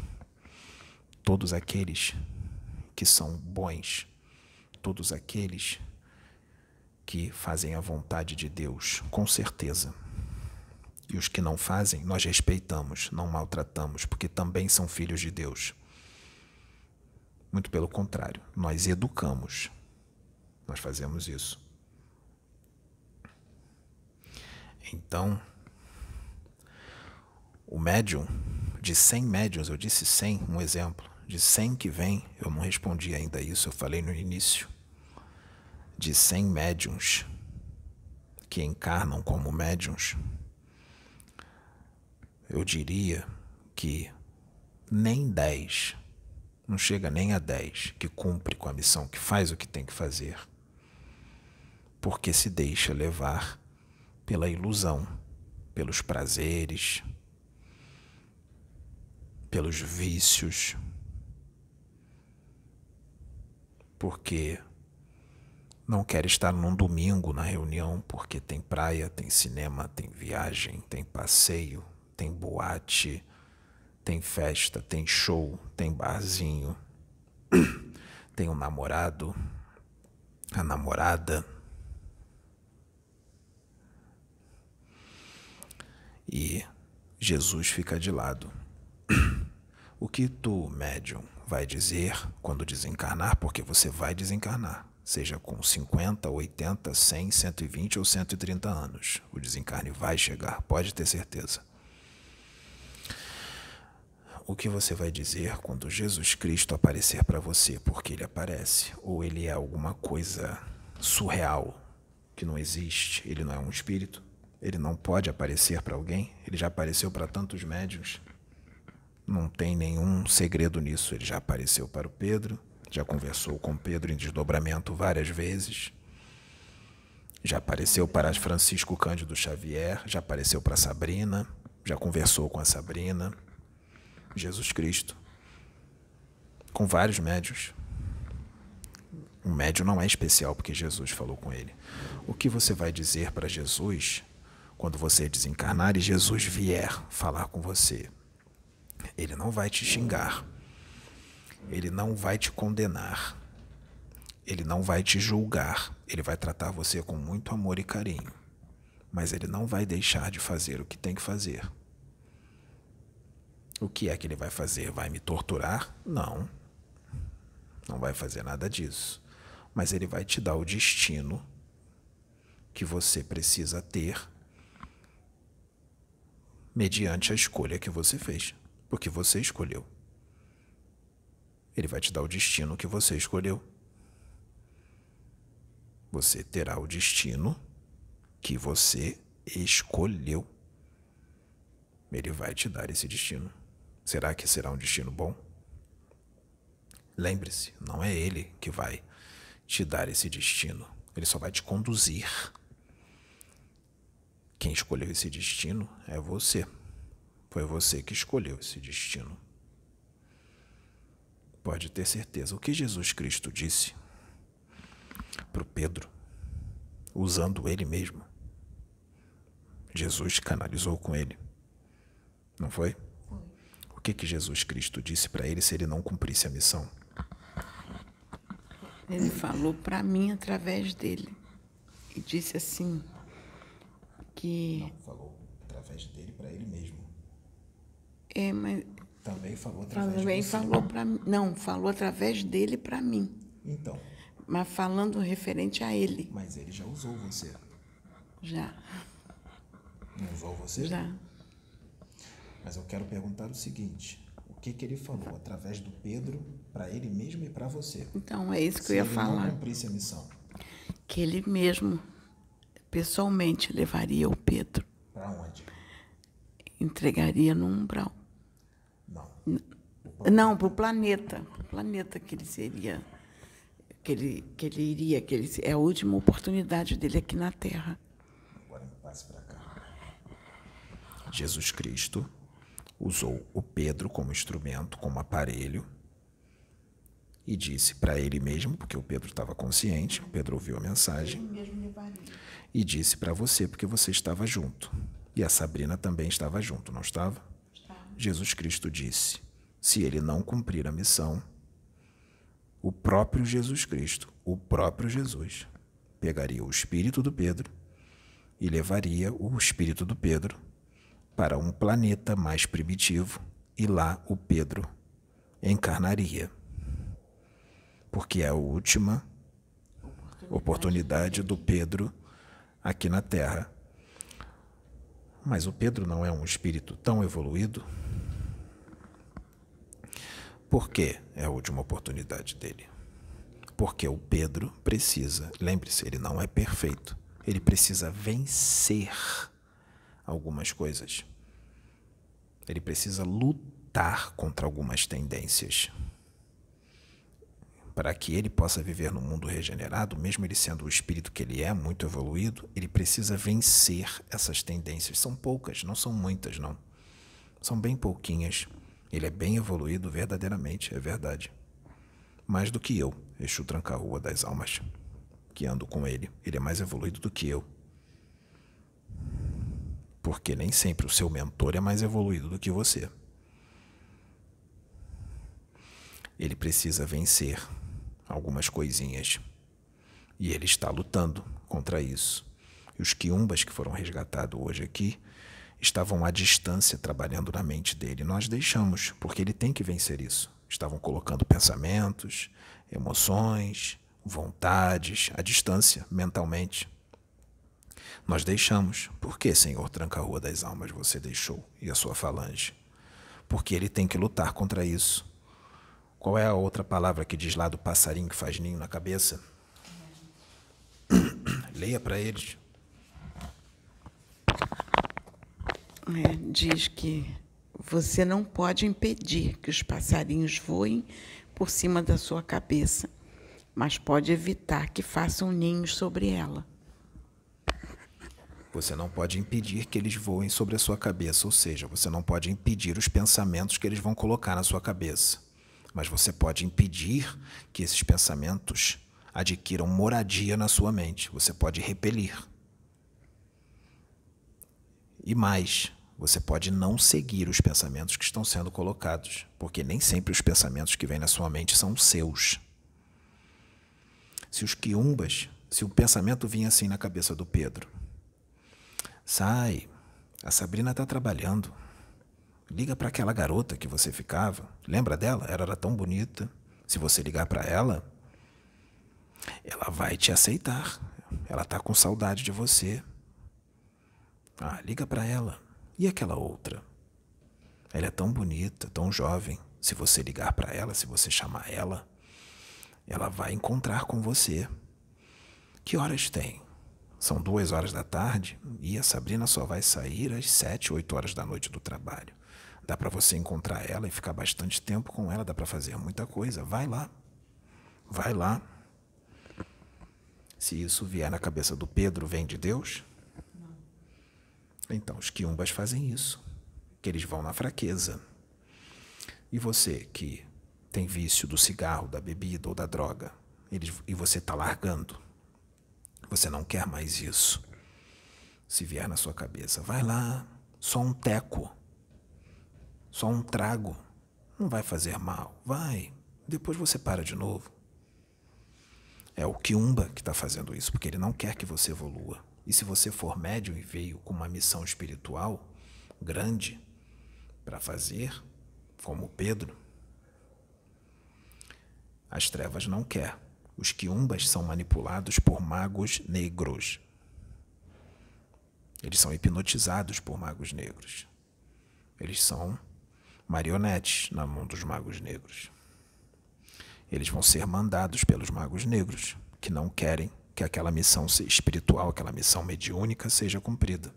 todos aqueles que são bons, todos aqueles que fazem a vontade de Deus, com certeza. E os que não fazem, nós respeitamos, não maltratamos, porque também são filhos de Deus. Muito pelo contrário, nós educamos. Nós fazemos isso. Então, o médium, de 100 médiums, eu disse 100, um exemplo, de 100 que vem, eu não respondi ainda isso, eu falei no início de 100 médiums que encarnam como médiums, eu diria que nem 10, não chega nem a 10 que cumpre com a missão, que faz o que tem que fazer, porque se deixa levar pela ilusão, pelos prazeres, pelos vícios, porque não quer estar num domingo na reunião porque tem praia, tem cinema, tem viagem, tem passeio, tem boate, tem festa, tem show, tem barzinho, tem um namorado, a namorada. E Jesus fica de lado. O que tu, médium, vai dizer quando desencarnar? Porque você vai desencarnar seja com 50, 80, 100, 120 ou 130 anos. O desencarne vai chegar, pode ter certeza. O que você vai dizer quando Jesus Cristo aparecer para você? Porque ele aparece? Ou ele é alguma coisa surreal que não existe? Ele não é um espírito? Ele não pode aparecer para alguém? Ele já apareceu para tantos médios? Não tem nenhum segredo nisso. Ele já apareceu para o Pedro, já conversou com Pedro em desdobramento várias vezes. Já apareceu para Francisco Cândido Xavier, já apareceu para Sabrina, já conversou com a Sabrina. Jesus Cristo. Com vários médios. Um médio não é especial porque Jesus falou com ele. O que você vai dizer para Jesus quando você desencarnar e Jesus vier falar com você? Ele não vai te xingar ele não vai te condenar. Ele não vai te julgar, ele vai tratar você com muito amor e carinho, mas ele não vai deixar de fazer o que tem que fazer. O que é que ele vai fazer? Vai me torturar? Não. Não vai fazer nada disso. Mas ele vai te dar o destino que você precisa ter mediante a escolha que você fez, porque você escolheu. Ele vai te dar o destino que você escolheu. Você terá o destino que você escolheu. Ele vai te dar esse destino. Será que será um destino bom? Lembre-se, não é ele que vai te dar esse destino. Ele só vai te conduzir. Quem escolheu esse destino é você. Foi você que escolheu esse destino. Pode ter certeza. O que Jesus Cristo disse para o Pedro, usando ele mesmo, Jesus canalizou com ele. Não foi? Que, que Jesus Cristo disse para ele se ele não cumprisse a missão? Ele falou para mim através dele. E disse assim que. Não, falou através dele para ele mesmo. É, mas. Também falou através Também de você. falou para mim. Não, falou através dele para mim. Então. Mas falando referente a ele. Mas ele já usou você. Já. Não usou você? Já. Mas eu quero perguntar o seguinte: o que, que ele falou através do Pedro para ele mesmo e para você? Então, é isso que Se eu ia ele falar. não cumprisse a missão, Que ele mesmo, pessoalmente, levaria o Pedro, para onde? entregaria no umbral. Não. Não, para o planeta. Pro planeta que ele seria. Que ele, que ele iria, que ele, é a última oportunidade dele aqui na Terra. Agora me passe para cá. Jesus Cristo usou o Pedro como instrumento, como aparelho, e disse para ele mesmo, porque o Pedro estava consciente, o Pedro ouviu a mensagem, e disse para você, porque você estava junto. E a Sabrina também estava junto, não estava? Jesus Cristo disse: se ele não cumprir a missão, o próprio Jesus Cristo, o próprio Jesus, pegaria o espírito do Pedro e levaria o espírito do Pedro para um planeta mais primitivo e lá o Pedro encarnaria. Porque é a última oportunidade do Pedro aqui na Terra. Mas o Pedro não é um espírito tão evoluído? Por que é a última oportunidade dele? Porque o Pedro precisa, lembre-se, ele não é perfeito. Ele precisa vencer algumas coisas. Ele precisa lutar contra algumas tendências. Para que ele possa viver no mundo regenerado, mesmo ele sendo o espírito que ele é, muito evoluído, ele precisa vencer essas tendências. São poucas, não são muitas, não. São bem pouquinhas. Ele é bem evoluído verdadeiramente, é verdade. Mais do que eu, Exu Tranca-Rua das Almas, que ando com ele. Ele é mais evoluído do que eu. Porque nem sempre o seu mentor é mais evoluído do que você. Ele precisa vencer algumas coisinhas. E ele está lutando contra isso. E os quiumbas que foram resgatados hoje aqui estavam à distância trabalhando na mente dele. Nós deixamos, porque ele tem que vencer isso. Estavam colocando pensamentos, emoções, vontades à distância mentalmente. Nós deixamos. Por que, Senhor Tranca-Rua das Almas, você deixou e a sua falange? Porque ele tem que lutar contra isso. Qual é a outra palavra que diz lá do passarinho que faz ninho na cabeça? Leia para eles. É, diz que você não pode impedir que os passarinhos voem por cima da sua cabeça, mas pode evitar que façam ninhos sobre ela. Você não pode impedir que eles voem sobre a sua cabeça, ou seja, você não pode impedir os pensamentos que eles vão colocar na sua cabeça. Mas você pode impedir que esses pensamentos adquiram moradia na sua mente. Você pode repelir. E mais, você pode não seguir os pensamentos que estão sendo colocados, porque nem sempre os pensamentos que vêm na sua mente são seus. Se os quiumbas, se o pensamento vinha assim na cabeça do Pedro, sai, a Sabrina está trabalhando. Liga para aquela garota que você ficava. Lembra dela? Ela era tão bonita. Se você ligar para ela, ela vai te aceitar. Ela tá com saudade de você. Ah, liga para ela. E aquela outra? Ela é tão bonita, tão jovem. Se você ligar para ela, se você chamar ela, ela vai encontrar com você. Que horas tem? São duas horas da tarde e a Sabrina só vai sair às sete, oito horas da noite do trabalho. Dá para você encontrar ela e ficar bastante tempo com ela, dá para fazer muita coisa. Vai lá. Vai lá. Se isso vier na cabeça do Pedro, vem de Deus? Então, os quiumbas fazem isso, que eles vão na fraqueza. E você que tem vício do cigarro, da bebida ou da droga, eles, e você está largando, você não quer mais isso. Se vier na sua cabeça, vai lá, só um teco, só um trago, não vai fazer mal, vai. Depois você para de novo. É o Kiumba que está fazendo isso, porque ele não quer que você evolua. E se você for médium e veio com uma missão espiritual grande para fazer, como Pedro, as trevas não quer. Os quiumbas são manipulados por magos negros. Eles são hipnotizados por magos negros. Eles são marionetes na mão dos magos negros eles vão ser mandados pelos magos negros, que não querem que aquela missão espiritual, aquela missão mediúnica seja cumprida.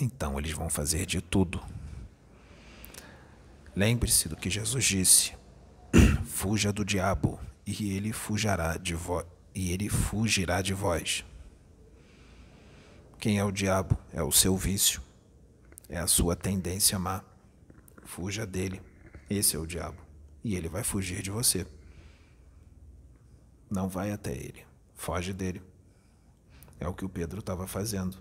Então eles vão fazer de tudo. Lembre-se do que Jesus disse: fuja do diabo e ele fugirá de vós e ele fugirá de vós. Quem é o diabo? É o seu vício. É a sua tendência má. Fuja dele. Esse é o diabo e ele vai fugir de você. Não vai até ele, foge dele. É o que o Pedro estava fazendo.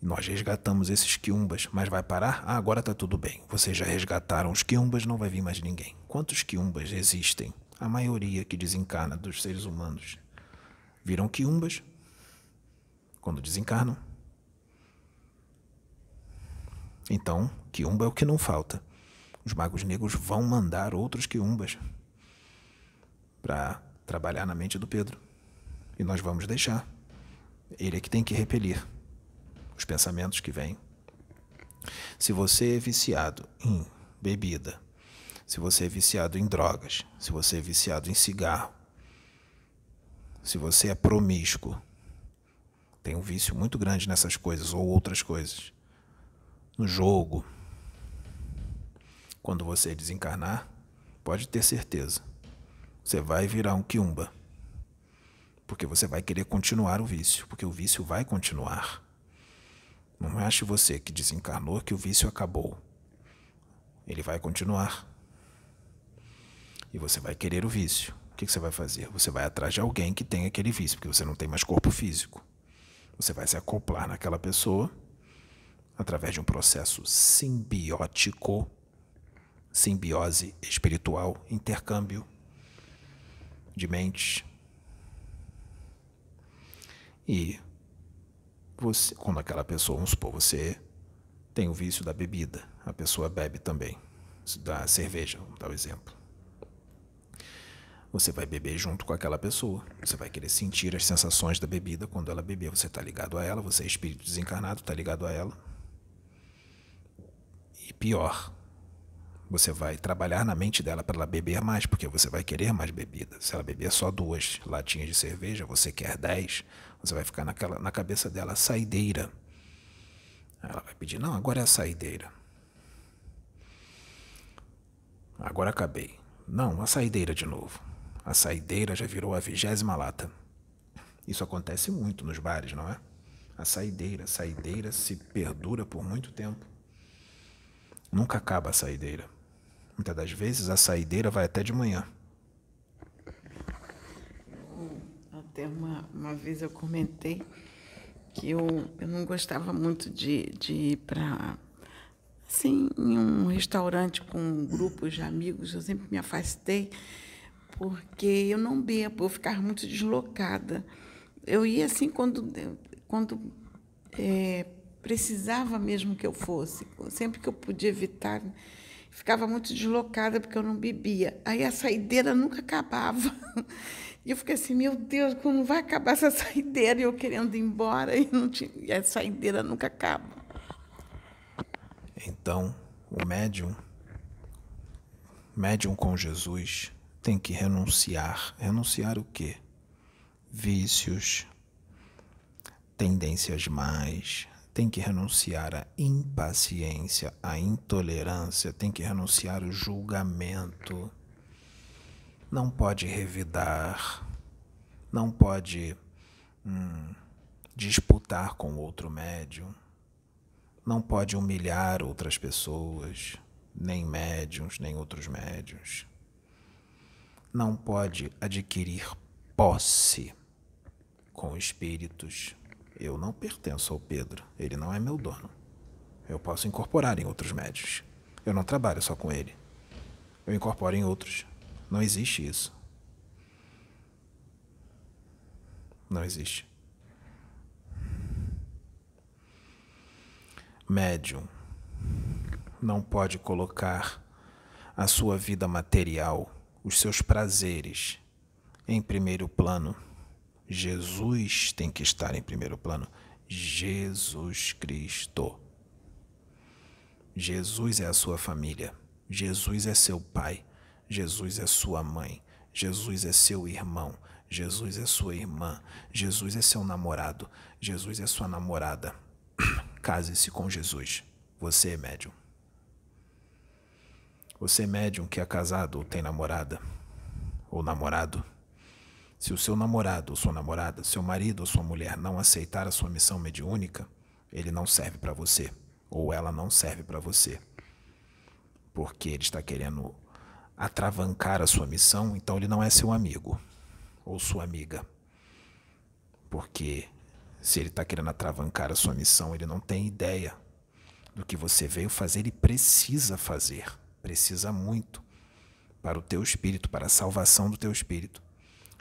Nós resgatamos esses quiumbas, mas vai parar? Ah, agora está tudo bem. Vocês já resgataram os quiumbas, não vai vir mais ninguém. Quantos quiumbas existem? A maioria que desencarna dos seres humanos viram quiumbas quando desencarnam. Então, quiumba é o que não falta os magos negros vão mandar outros quiumbas para trabalhar na mente do Pedro. E nós vamos deixar. Ele é que tem que repelir os pensamentos que vêm. Se você é viciado em bebida, se você é viciado em drogas, se você é viciado em cigarro, se você é promíscuo, tem um vício muito grande nessas coisas ou outras coisas, no jogo, quando você desencarnar, pode ter certeza, você vai virar um quiumba. Porque você vai querer continuar o vício, porque o vício vai continuar. Não ache você que desencarnou que o vício acabou. Ele vai continuar. E você vai querer o vício. O que você vai fazer? Você vai atrás de alguém que tem aquele vício, porque você não tem mais corpo físico. Você vai se acoplar naquela pessoa através de um processo simbiótico simbiose espiritual, intercâmbio de mentes. E você, quando aquela pessoa, vamos supor, você tem o vício da bebida, a pessoa bebe também, da cerveja, vamos dar o um exemplo. Você vai beber junto com aquela pessoa. Você vai querer sentir as sensações da bebida quando ela beber. Você está ligado a ela, você é espírito desencarnado, está ligado a ela. E pior, você vai trabalhar na mente dela para ela beber mais, porque você vai querer mais bebida. Se ela beber só duas latinhas de cerveja, você quer dez, você vai ficar naquela, na cabeça dela saideira. Ela vai pedir, não, agora é a saideira. Agora acabei. Não, a saideira de novo. A saideira já virou a vigésima lata. Isso acontece muito nos bares, não é? A saideira, a saideira se perdura por muito tempo. Nunca acaba a saideira. Muitas das vezes a saideira vai até de manhã. Até uma, uma vez eu comentei que eu, eu não gostava muito de, de ir para assim, em um restaurante com grupos de amigos, eu sempre me afastei, porque eu não bebo, eu ficava muito deslocada. Eu ia assim quando, quando é, precisava mesmo que eu fosse, sempre que eu podia evitar, ficava muito deslocada porque eu não bebia. Aí a saideira nunca acabava. E eu fiquei assim, meu Deus, quando vai acabar essa saideira? E eu querendo ir embora e, não tinha, e a saideira nunca acaba. Então, o médium, médium com Jesus, tem que renunciar. Renunciar o quê? Vícios, tendências mais, tem que renunciar à impaciência, à intolerância, tem que renunciar ao julgamento. Não pode revidar, não pode hum, disputar com outro médium, não pode humilhar outras pessoas, nem médiums, nem outros médiums. Não pode adquirir posse com espíritos. Eu não pertenço ao Pedro, ele não é meu dono. Eu posso incorporar em outros médios. Eu não trabalho só com ele. Eu incorporo em outros. Não existe isso. Não existe. Médium não pode colocar a sua vida material, os seus prazeres, em primeiro plano Jesus tem que estar em primeiro plano. Jesus Cristo. Jesus é a sua família. Jesus é seu pai. Jesus é sua mãe. Jesus é seu irmão. Jesus é sua irmã. Jesus é seu namorado. Jesus é sua namorada. Case-se com Jesus. Você é médium. Você é médium que é casado ou tem namorada ou namorado se o seu namorado ou sua namorada, seu marido ou sua mulher não aceitar a sua missão mediúnica, ele não serve para você, ou ela não serve para você. Porque ele está querendo atravancar a sua missão, então ele não é seu amigo ou sua amiga. Porque se ele está querendo atravancar a sua missão, ele não tem ideia do que você veio fazer e precisa fazer. Precisa muito para o teu espírito, para a salvação do teu espírito.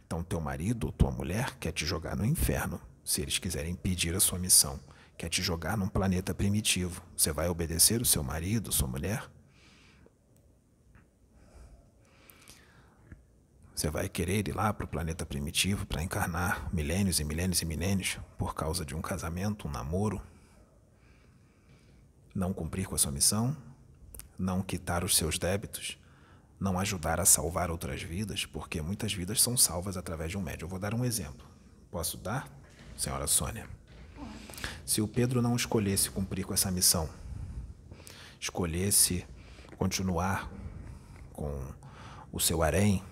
Então, teu marido ou tua mulher quer te jogar no inferno, se eles quiserem impedir a sua missão. Quer te jogar num planeta primitivo. Você vai obedecer o seu marido, sua mulher? Você vai querer ir lá para o planeta primitivo para encarnar milênios e milênios e milênios por causa de um casamento, um namoro? Não cumprir com a sua missão? Não quitar os seus débitos? não ajudar a salvar outras vidas, porque muitas vidas são salvas através de um médium. Eu vou dar um exemplo. Posso dar, senhora Sônia? Se o Pedro não escolhesse cumprir com essa missão, escolhesse continuar com o seu harém,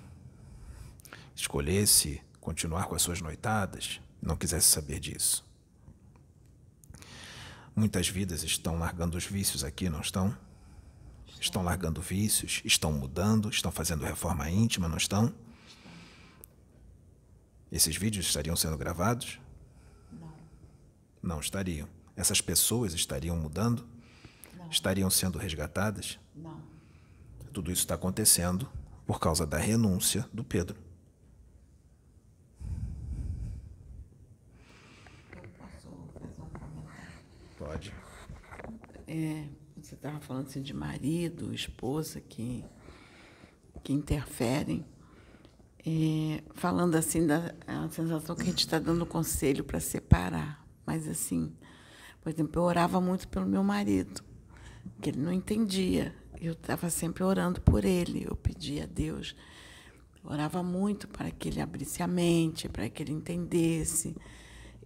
escolhesse continuar com as suas noitadas, não quisesse saber disso. Muitas vidas estão largando os vícios aqui, não estão? Estão largando vícios, estão mudando, estão fazendo reforma íntima, não estão? Esses vídeos estariam sendo gravados? Não. Não estariam. Essas pessoas estariam mudando? Não. Estariam sendo resgatadas? Não. Tudo isso está acontecendo por causa da renúncia do Pedro. Eu posso fazer um comentário? Pode. É, você estava falando assim de marido, esposa que, que interferem. É, falando assim da a sensação que a gente está dando conselho para separar. Mas assim, por exemplo, eu orava muito pelo meu marido, que ele não entendia. Eu estava sempre orando por ele. Eu pedia a Deus, orava muito para que ele abrisse a mente, para que ele entendesse.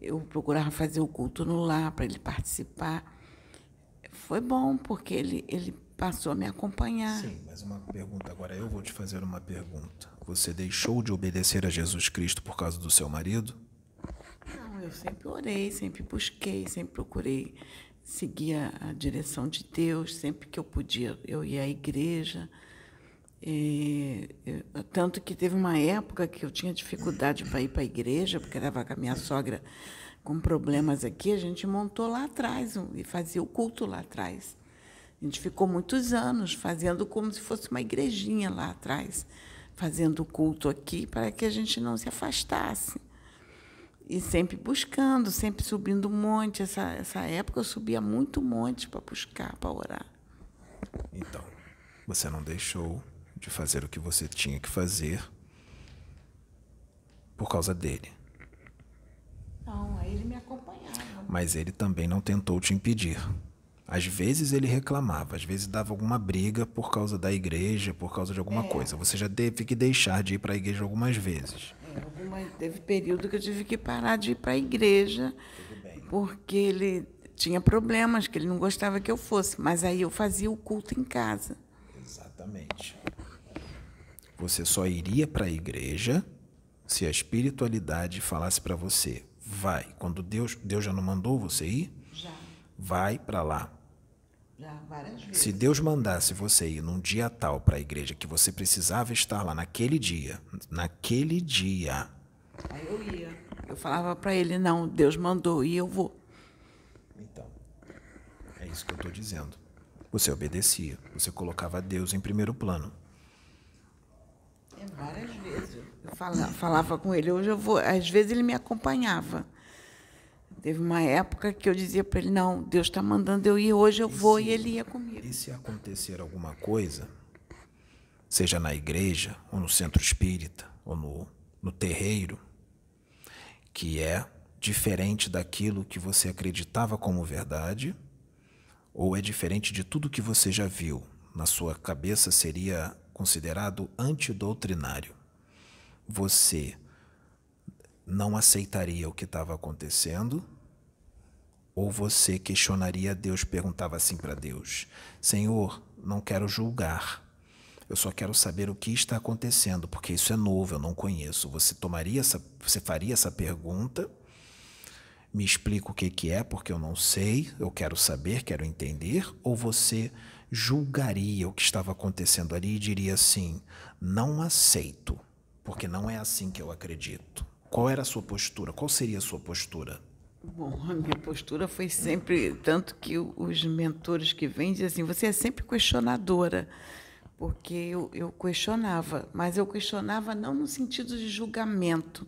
Eu procurava fazer o culto no lar para ele participar foi bom, porque ele, ele passou a me acompanhar. Sim, mas uma pergunta agora. Eu vou te fazer uma pergunta. Você deixou de obedecer a Jesus Cristo por causa do seu marido? Não, eu sempre orei, sempre busquei, sempre procurei seguir a, a direção de Deus. Sempre que eu podia, eu ia à igreja. E, tanto que teve uma época que eu tinha dificuldade para ir para a igreja, porque era com a minha sogra com problemas aqui, a gente montou lá atrás e fazia o culto lá atrás. A gente ficou muitos anos fazendo como se fosse uma igrejinha lá atrás, fazendo o culto aqui para que a gente não se afastasse. E sempre buscando, sempre subindo um monte. Essa, essa época eu subia muito monte para buscar, para orar. Então, você não deixou de fazer o que você tinha que fazer por causa dele. Não, aí ele me acompanhava. Mas ele também não tentou te impedir. Às vezes ele reclamava, às vezes dava alguma briga por causa da igreja, por causa de alguma é. coisa. Você já teve que deixar de ir para a igreja algumas vezes. É, alguma, teve período que eu tive que parar de ir para a igreja, porque ele tinha problemas, que ele não gostava que eu fosse. Mas aí eu fazia o culto em casa. Exatamente. Você só iria para a igreja se a espiritualidade falasse para você, vai. Quando Deus, Deus já não mandou você ir? Já. Vai para lá. Já, várias vezes. Se Deus mandasse você ir num dia tal para a igreja que você precisava estar lá naquele dia, naquele dia. Aí eu ia. Eu falava para ele, não, Deus mandou e eu vou. Então, é isso que eu estou dizendo. Você obedecia, você colocava Deus em primeiro plano. Várias vezes. Eu falava, falava com ele, hoje eu vou. Às vezes ele me acompanhava. Teve uma época que eu dizia para ele: não, Deus está mandando eu ir, hoje eu e vou, se, e ele ia comigo. E se acontecer alguma coisa, seja na igreja, ou no centro espírita, ou no, no terreiro, que é diferente daquilo que você acreditava como verdade, ou é diferente de tudo que você já viu, na sua cabeça seria considerado antidoutrinário. Você não aceitaria o que estava acontecendo ou você questionaria Deus, perguntava assim para Deus: Senhor, não quero julgar. Eu só quero saber o que está acontecendo, porque isso é novo, eu não conheço. Você tomaria essa, você faria essa pergunta? Me explica o que que é, porque eu não sei, eu quero saber, quero entender, ou você julgaria o que estava acontecendo ali e diria assim: "Não aceito, porque não é assim que eu acredito". Qual era a sua postura? Qual seria a sua postura? Bom, a minha postura foi sempre, tanto que os mentores que vêm dizem assim, você é sempre questionadora, porque eu, eu questionava, mas eu questionava não no sentido de julgamento.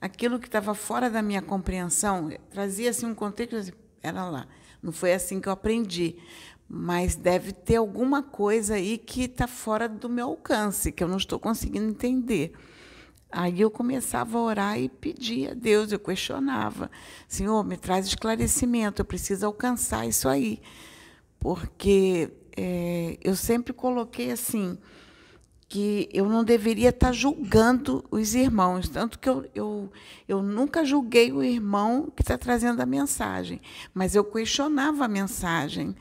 Aquilo que estava fora da minha compreensão, trazia assim um contexto, era lá. Não foi assim que eu aprendi, mas deve ter alguma coisa aí que está fora do meu alcance, que eu não estou conseguindo entender. Aí eu começava a orar e pedia a Deus, eu questionava: Senhor, me traz esclarecimento, eu preciso alcançar isso aí. Porque é, eu sempre coloquei assim, que eu não deveria estar julgando os irmãos, tanto que eu, eu, eu nunca julguei o irmão que está trazendo a mensagem, mas eu questionava a mensagem.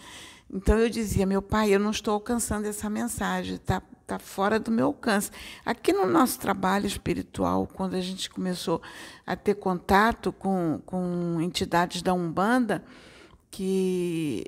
Então eu dizia, meu pai, eu não estou alcançando essa mensagem, está tá fora do meu alcance. Aqui no nosso trabalho espiritual, quando a gente começou a ter contato com, com entidades da Umbanda, que,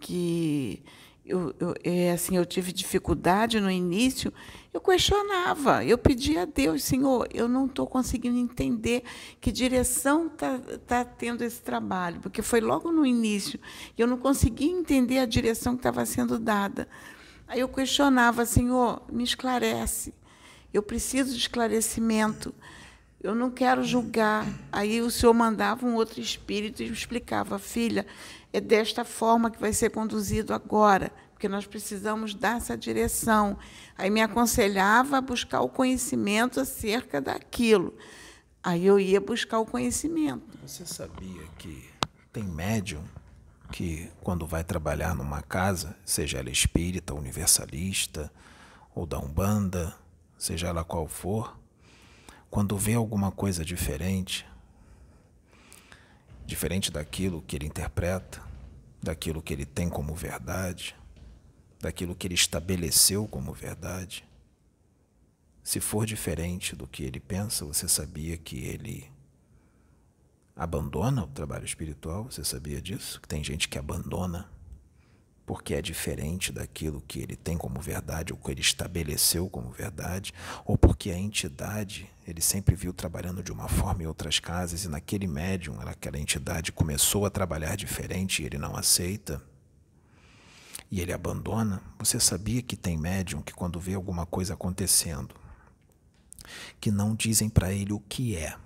que eu, eu, é, assim, eu tive dificuldade no início, eu questionava, eu pedia a Deus, Senhor, eu não estou conseguindo entender que direção está tá tendo esse trabalho, porque foi logo no início, eu não conseguia entender a direção que estava sendo dada. Aí eu questionava, Senhor, me esclarece, eu preciso de esclarecimento, eu não quero julgar. Aí o Senhor mandava um outro espírito e explicava, filha, é desta forma que vai ser conduzido agora, porque nós precisamos dar essa direção. Aí me aconselhava a buscar o conhecimento acerca daquilo. Aí eu ia buscar o conhecimento. Você sabia que tem médium que, quando vai trabalhar numa casa, seja ela espírita, universalista, ou da Umbanda, seja ela qual for, quando vê alguma coisa diferente, diferente daquilo que ele interpreta, daquilo que ele tem como verdade, daquilo que ele estabeleceu como verdade. Se for diferente do que ele pensa, você sabia que ele abandona o trabalho espiritual? Você sabia disso? Que tem gente que abandona porque é diferente daquilo que ele tem como verdade ou que ele estabeleceu como verdade, ou porque a entidade ele sempre viu trabalhando de uma forma em outras casas e naquele médium, aquela entidade começou a trabalhar diferente e ele não aceita e ele abandona. Você sabia que tem médium que quando vê alguma coisa acontecendo, que não dizem para ele o que é.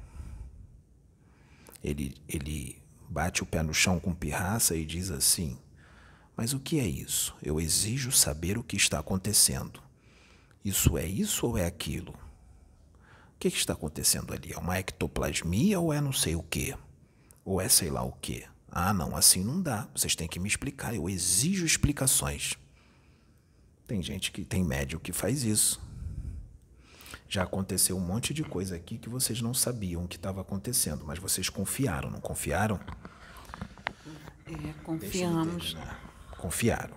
Ele, ele bate o pé no chão com pirraça e diz assim: Mas o que é isso? Eu exijo saber o que está acontecendo. Isso é isso ou é aquilo? O que, que está acontecendo ali? É uma ectoplasmia ou é não sei o quê? Ou é sei lá o quê? Ah, não, assim não dá. Vocês têm que me explicar. Eu exijo explicações. Tem gente que tem médium que faz isso. Já aconteceu um monte de coisa aqui que vocês não sabiam que estava acontecendo, mas vocês confiaram, não confiaram? É, confiamos. Confiaram.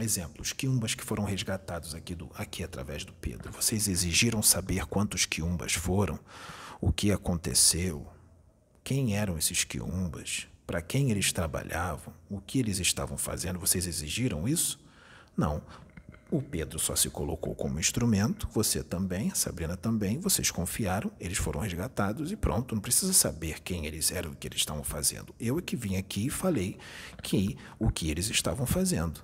Exemplo, os quiumbas que foram resgatados aqui, do, aqui através do Pedro. Vocês exigiram saber quantos quiumbas foram, o que aconteceu, quem eram esses quiumbas, para quem eles trabalhavam, o que eles estavam fazendo. Vocês exigiram isso? Não. O Pedro só se colocou como instrumento, você também, a Sabrina também, vocês confiaram, eles foram resgatados e pronto, não precisa saber quem eles eram o que eles estavam fazendo. Eu é que vim aqui e falei que o que eles estavam fazendo.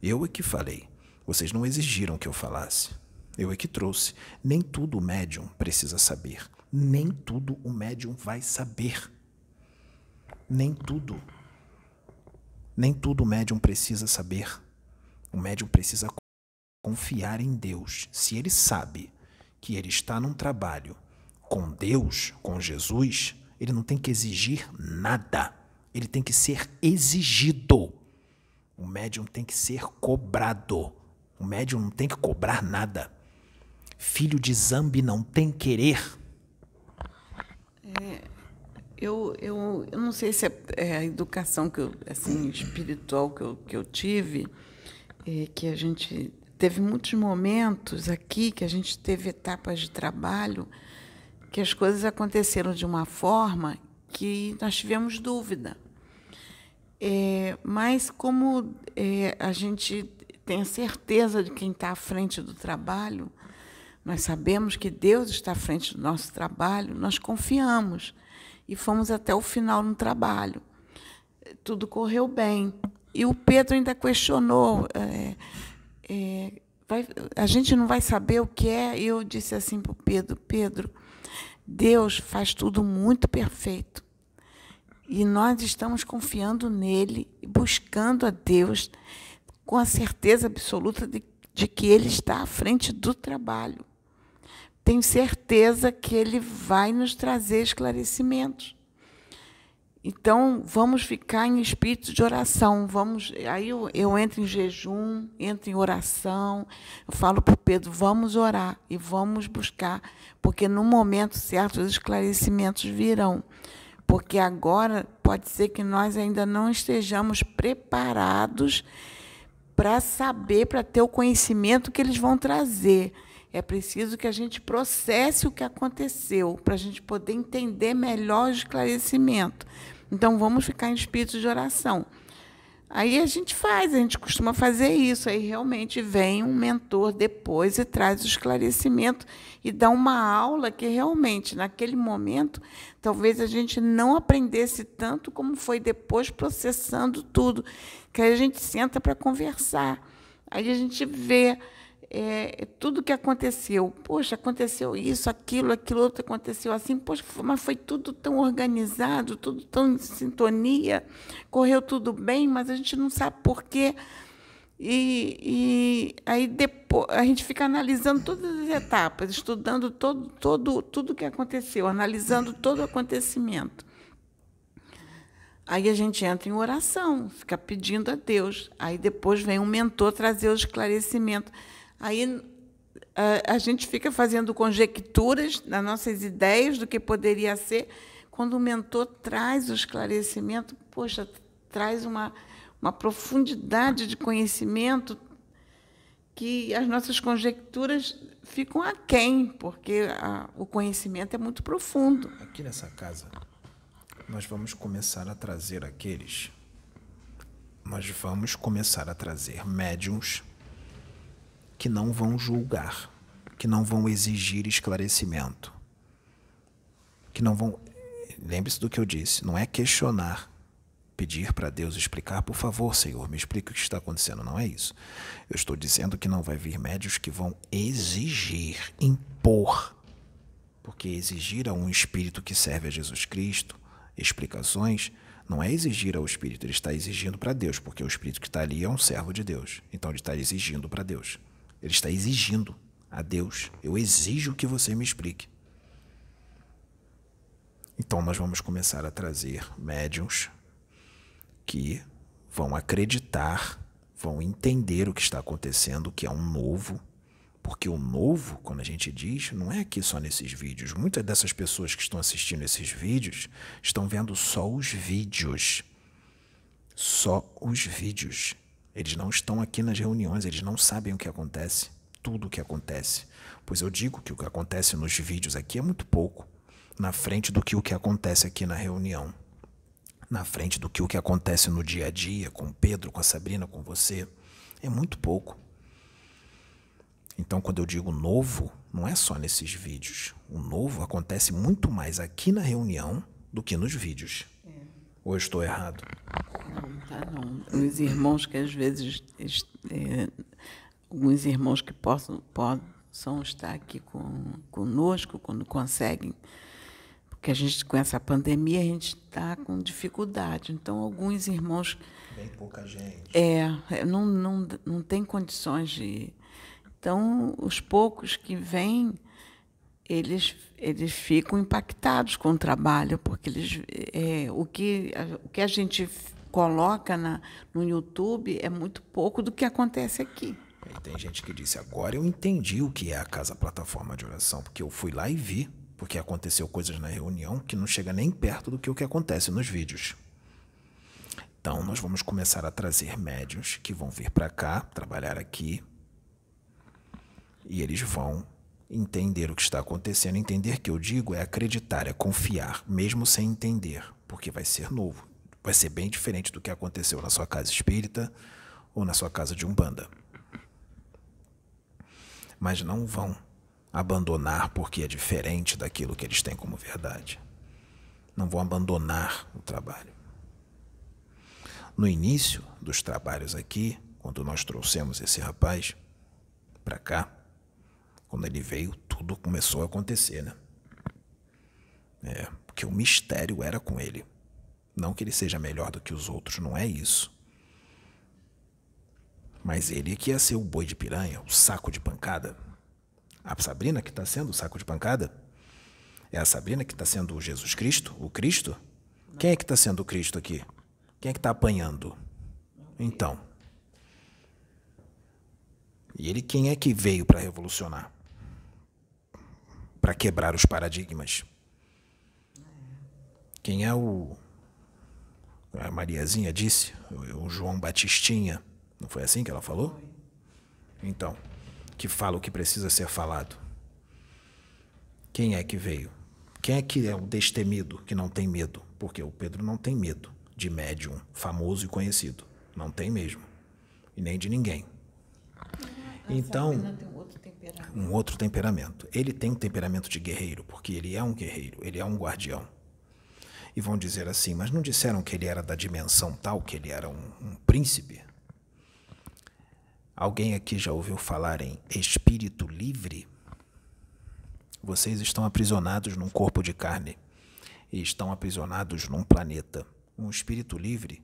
Eu é que falei. Vocês não exigiram que eu falasse. Eu é que trouxe. Nem tudo o médium precisa saber. Nem tudo o médium vai saber. Nem tudo. Nem tudo o médium precisa saber. O médium precisa confiar em Deus. Se ele sabe que ele está num trabalho com Deus, com Jesus, ele não tem que exigir nada. Ele tem que ser exigido. O médium tem que ser cobrado. O médium não tem que cobrar nada. Filho de Zambi não tem querer. É, eu, eu, eu não sei se é, é a educação que eu, assim, espiritual que eu, que eu tive, é, que a gente teve muitos momentos aqui que a gente teve etapas de trabalho que as coisas aconteceram de uma forma que nós tivemos dúvida. É, mas como é, a gente tem a certeza de quem está à frente do trabalho, nós sabemos que Deus está à frente do nosso trabalho, nós confiamos e fomos até o final no trabalho. Tudo correu bem. E o Pedro ainda questionou. É, é, vai, a gente não vai saber o que é. Eu disse assim para o Pedro: Pedro, Deus faz tudo muito perfeito. E nós estamos confiando nele, buscando a Deus com a certeza absoluta de, de que Ele está à frente do trabalho. Tenho certeza que Ele vai nos trazer esclarecimentos. Então, vamos ficar em espírito de oração. Vamos, aí eu, eu entro em jejum, entro em oração. Eu falo para o Pedro: vamos orar e vamos buscar, porque no momento certo os esclarecimentos virão. Porque agora pode ser que nós ainda não estejamos preparados para saber, para ter o conhecimento que eles vão trazer. É preciso que a gente processe o que aconteceu, para a gente poder entender melhor o esclarecimento. Então, vamos ficar em espírito de oração. Aí a gente faz, a gente costuma fazer isso. Aí realmente vem um mentor depois e traz o esclarecimento e dá uma aula que realmente, naquele momento, talvez a gente não aprendesse tanto como foi depois processando tudo. Que aí a gente senta para conversar. Aí a gente vê é, tudo que aconteceu. Poxa, aconteceu isso, aquilo, aquilo outro aconteceu assim. Poxa, mas foi tudo tão organizado, tudo tão em sintonia, correu tudo bem, mas a gente não sabe por quê. E, e aí depois a gente fica analisando todas as etapas, estudando todo, todo, tudo que aconteceu, analisando todo o acontecimento. Aí a gente entra em oração, fica pedindo a Deus. Aí depois vem um mentor trazer o esclarecimento. Aí a, a gente fica fazendo conjecturas nas nossas ideias do que poderia ser. Quando o mentor traz o esclarecimento, poxa, traz uma, uma profundidade de conhecimento que as nossas conjecturas ficam aquém, porque a, o conhecimento é muito profundo. Aqui nessa casa, nós vamos começar a trazer aqueles. Nós vamos começar a trazer médiums que não vão julgar, que não vão exigir esclarecimento, que não vão. Lembre-se do que eu disse, não é questionar, pedir para Deus explicar, por favor, Senhor, me explique o que está acontecendo. Não é isso. Eu estou dizendo que não vai vir médios que vão exigir, impor Porque exigir a um espírito que serve a Jesus Cristo explicações não é exigir ao espírito, ele está exigindo para Deus, porque o espírito que está ali é um servo de Deus. Então ele está exigindo para Deus. Ele está exigindo a Deus. Eu exijo que você me explique. Então nós vamos começar a trazer médiums que vão acreditar, vão entender o que está acontecendo, que é um novo. Porque o novo, quando a gente diz, não é aqui só nesses vídeos. Muitas dessas pessoas que estão assistindo esses vídeos estão vendo só os vídeos. Só os vídeos. Eles não estão aqui nas reuniões, eles não sabem o que acontece, tudo o que acontece. Pois eu digo que o que acontece nos vídeos aqui é muito pouco, na frente do que o que acontece aqui na reunião na frente do que o que acontece no dia a dia com Pedro, com a Sabrina, com você, é muito pouco. Então, quando eu digo novo, não é só nesses vídeos. O novo acontece muito mais aqui na reunião do que nos vídeos. Ou estou errado? Não, tá não. Os irmãos que às vezes. É, alguns irmãos que possam, possam estar aqui com, conosco, quando conseguem que a gente com essa pandemia a gente está com dificuldade. Então alguns irmãos bem pouca gente é, é não, não, não tem condições de então os poucos que vêm eles eles ficam impactados com o trabalho porque eles é, o que o que a gente coloca na, no YouTube é muito pouco do que acontece aqui. E tem gente que disse agora eu entendi o que é a casa plataforma de oração porque eu fui lá e vi porque aconteceu coisas na reunião que não chega nem perto do que o que acontece nos vídeos. Então, nós vamos começar a trazer médios que vão vir para cá, trabalhar aqui, e eles vão entender o que está acontecendo. Entender que eu digo é acreditar, é confiar, mesmo sem entender, porque vai ser novo. Vai ser bem diferente do que aconteceu na sua casa espírita ou na sua casa de umbanda. Mas não vão abandonar porque é diferente daquilo que eles têm como verdade. Não vão abandonar o trabalho. No início dos trabalhos aqui, quando nós trouxemos esse rapaz para cá, quando ele veio, tudo começou a acontecer, né? É, porque o mistério era com ele. Não que ele seja melhor do que os outros, não é isso. Mas ele que ia ser o boi de piranha, o saco de pancada. A Sabrina que está sendo o saco de pancada? É a Sabrina que está sendo o Jesus Cristo? O Cristo? Quem é que está sendo o Cristo aqui? Quem é que está apanhando? Então. E ele quem é que veio para revolucionar? Para quebrar os paradigmas? Quem é o. A Mariazinha disse? O João Batistinha. Não foi assim que ela falou? Então que fala o que precisa ser falado? Quem é que veio? Quem é que é o destemido que não tem medo? Porque o Pedro não tem medo de médium famoso e conhecido. Não tem mesmo. E nem de ninguém. Então, um outro temperamento. Ele tem um temperamento de guerreiro, porque ele é um guerreiro, ele é um guardião. E vão dizer assim, mas não disseram que ele era da dimensão tal, que ele era um, um príncipe? Alguém aqui já ouviu falar em espírito livre? Vocês estão aprisionados num corpo de carne e estão aprisionados num planeta. Um espírito livre,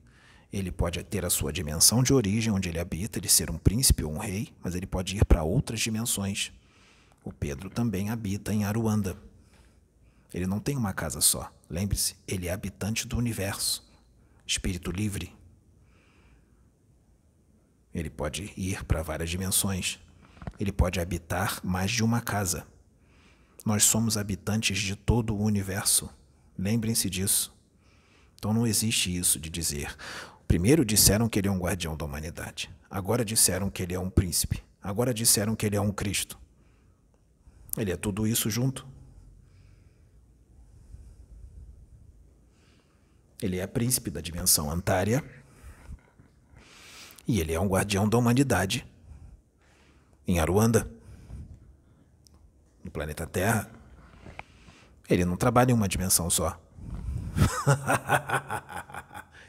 ele pode ter a sua dimensão de origem, onde ele habita, ele ser um príncipe ou um rei, mas ele pode ir para outras dimensões. O Pedro também habita em Aruanda. Ele não tem uma casa só. Lembre-se, ele é habitante do universo. Espírito livre. Ele pode ir para várias dimensões. Ele pode habitar mais de uma casa. Nós somos habitantes de todo o universo. Lembrem-se disso. Então não existe isso de dizer. Primeiro disseram que ele é um guardião da humanidade. Agora disseram que ele é um príncipe. Agora disseram que ele é um Cristo. Ele é tudo isso junto. Ele é príncipe da dimensão antária e ele é um guardião da humanidade em Aruanda, no planeta Terra. Ele não trabalha em uma dimensão só.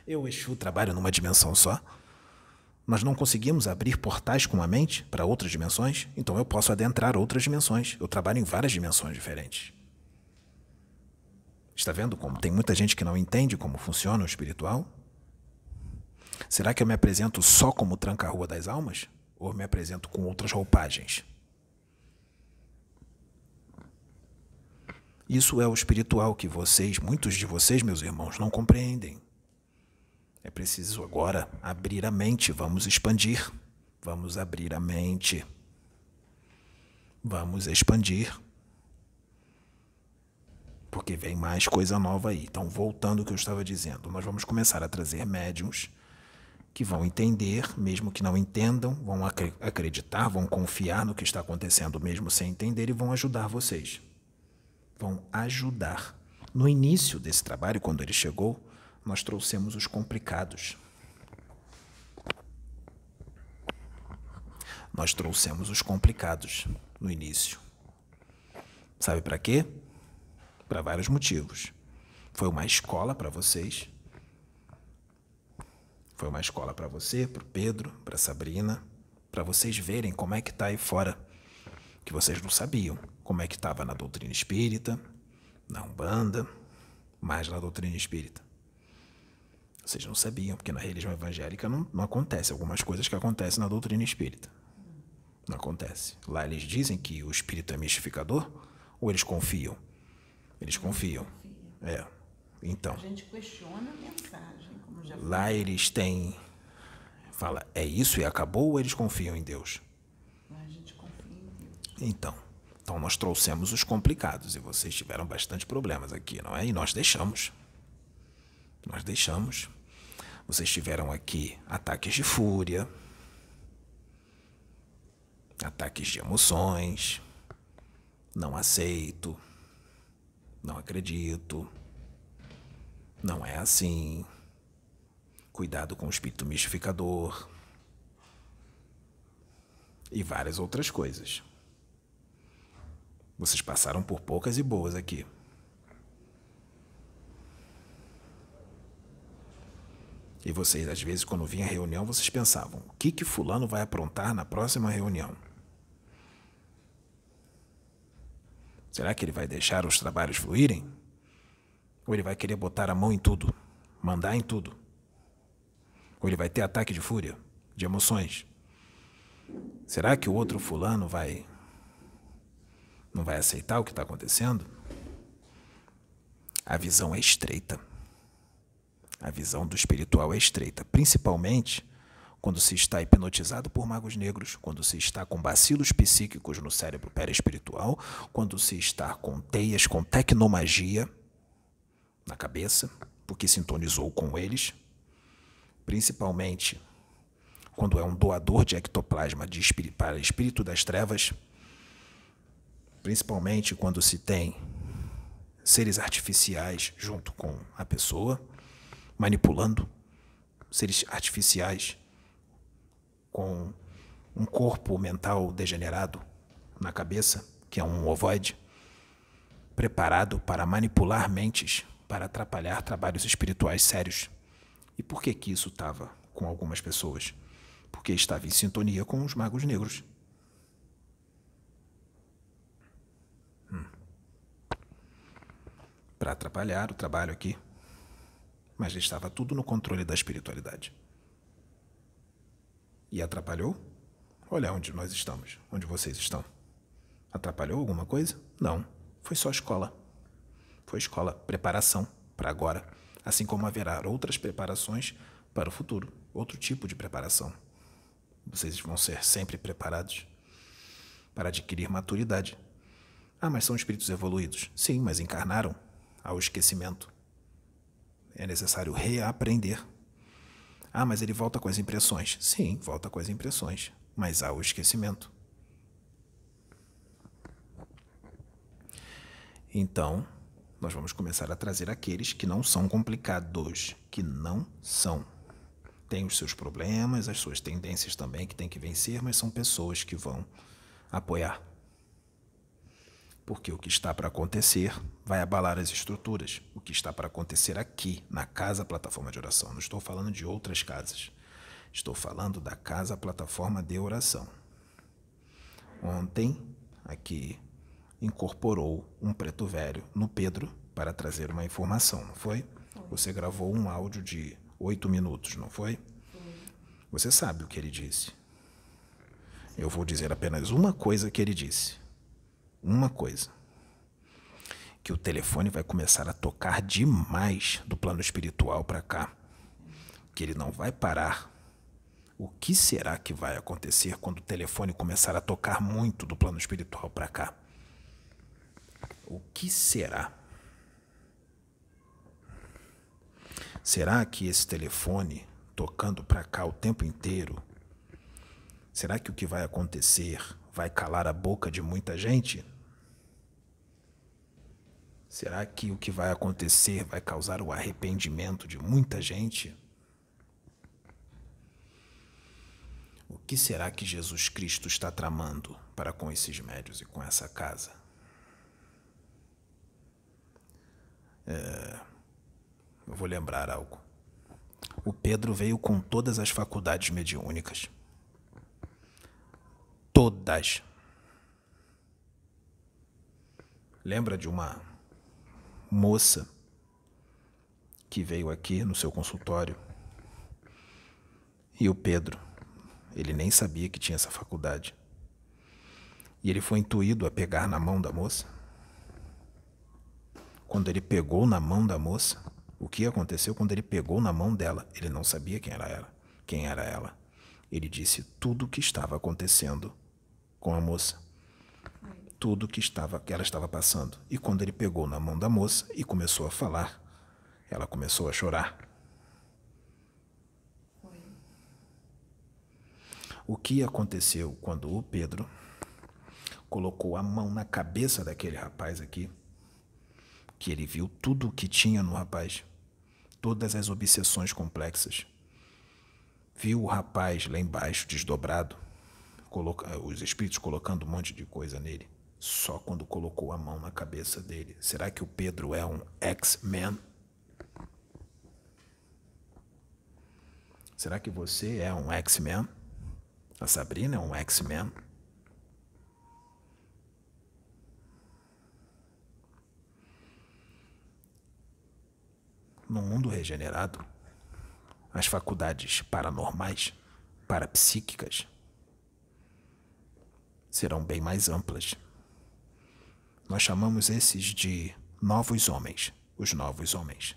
Eu, Exu, trabalho numa dimensão só. Nós não conseguimos abrir portais com a mente para outras dimensões, então eu posso adentrar outras dimensões. Eu trabalho em várias dimensões diferentes. Está vendo como tem muita gente que não entende como funciona o espiritual? Será que eu me apresento só como tranca-rua das almas? Ou me apresento com outras roupagens? Isso é o espiritual que vocês, muitos de vocês, meus irmãos, não compreendem. É preciso agora abrir a mente, vamos expandir. Vamos abrir a mente. Vamos expandir. Porque vem mais coisa nova aí. Então, voltando ao que eu estava dizendo, nós vamos começar a trazer médiums que vão entender, mesmo que não entendam, vão acreditar, vão confiar no que está acontecendo, mesmo sem entender, e vão ajudar vocês. Vão ajudar. No início desse trabalho, quando ele chegou, nós trouxemos os complicados. Nós trouxemos os complicados no início. Sabe para quê? Para vários motivos. Foi uma escola para vocês foi uma escola para você, para o Pedro, para Sabrina, para vocês verem como é que está aí fora, que vocês não sabiam como é que estava na doutrina espírita, na Umbanda, mais na doutrina espírita. Vocês não sabiam, porque na religião evangélica não, não acontece algumas coisas que acontecem na doutrina espírita. Não acontece. Lá eles dizem que o espírito é mistificador ou eles confiam? Eles confiam. É. Então. A gente questiona a mensagem. Lá eles têm. Fala, é isso e acabou ou eles confiam em Deus? A gente confia em Deus. Então. Então nós trouxemos os complicados e vocês tiveram bastante problemas aqui, não é? E nós deixamos. Nós deixamos. Vocês tiveram aqui ataques de fúria, ataques de emoções, não aceito, não acredito, não é assim cuidado com o espírito mistificador e várias outras coisas. Vocês passaram por poucas e boas aqui. E vocês, às vezes, quando vinha reunião, vocês pensavam: o que, que Fulano vai aprontar na próxima reunião? Será que ele vai deixar os trabalhos fluírem? Ou ele vai querer botar a mão em tudo, mandar em tudo? Ou ele vai ter ataque de fúria, de emoções. Será que o outro fulano vai não vai aceitar o que está acontecendo? A visão é estreita. A visão do espiritual é estreita, principalmente quando se está hipnotizado por magos negros, quando se está com bacilos psíquicos no cérebro perespiritual, quando se está com teias, com tecnomagia na cabeça, porque sintonizou com eles, principalmente quando é um doador de ectoplasma de espírito, para espírito das trevas, principalmente quando se tem seres artificiais junto com a pessoa, manipulando seres artificiais com um corpo mental degenerado na cabeça, que é um ovoide, preparado para manipular mentes para atrapalhar trabalhos espirituais sérios e por que que isso estava com algumas pessoas? Porque estava em sintonia com os magos negros. Hum. Para atrapalhar o trabalho aqui. Mas estava tudo no controle da espiritualidade. E atrapalhou? Olha onde nós estamos, onde vocês estão. Atrapalhou alguma coisa? Não. Foi só escola. Foi escola, preparação para agora assim como haverá outras preparações para o futuro, outro tipo de preparação. Vocês vão ser sempre preparados para adquirir maturidade. Ah, mas são espíritos evoluídos. Sim, mas encarnaram ao esquecimento. É necessário reaprender. Ah, mas ele volta com as impressões. Sim, volta com as impressões, mas há o esquecimento. Então, nós vamos começar a trazer aqueles que não são complicados, que não são. Tem os seus problemas, as suas tendências também que tem que vencer, mas são pessoas que vão apoiar. Porque o que está para acontecer vai abalar as estruturas. O que está para acontecer aqui, na casa plataforma de oração. Não estou falando de outras casas. Estou falando da casa plataforma de oração. Ontem, aqui incorporou um preto velho no Pedro para trazer uma informação, não foi? Você gravou um áudio de oito minutos, não foi? Você sabe o que ele disse. Eu vou dizer apenas uma coisa que ele disse. Uma coisa. Que o telefone vai começar a tocar demais do plano espiritual para cá. Que ele não vai parar. O que será que vai acontecer quando o telefone começar a tocar muito do plano espiritual para cá? O que será? Será que esse telefone tocando para cá o tempo inteiro? Será que o que vai acontecer vai calar a boca de muita gente? Será que o que vai acontecer vai causar o arrependimento de muita gente? O que será que Jesus Cristo está tramando para com esses médios e com essa casa? É, eu vou lembrar algo. O Pedro veio com todas as faculdades mediúnicas. Todas. Lembra de uma moça que veio aqui no seu consultório? E o Pedro, ele nem sabia que tinha essa faculdade. E ele foi intuído a pegar na mão da moça. Quando ele pegou na mão da moça, o que aconteceu quando ele pegou na mão dela? Ele não sabia quem era ela. Quem era ela? Ele disse tudo o que estava acontecendo com a moça. Tudo que estava que ela estava passando. E quando ele pegou na mão da moça e começou a falar, ela começou a chorar. O que aconteceu quando o Pedro colocou a mão na cabeça daquele rapaz aqui? Que ele viu tudo o que tinha no rapaz todas as obsessões complexas. Viu o rapaz lá embaixo, desdobrado, os espíritos colocando um monte de coisa nele, só quando colocou a mão na cabeça dele. Será que o Pedro é um X-Men? Será que você é um X-Men? A Sabrina é um X-Men? no mundo regenerado, as faculdades paranormais, parapsíquicas, serão bem mais amplas. Nós chamamos esses de novos homens, os novos homens.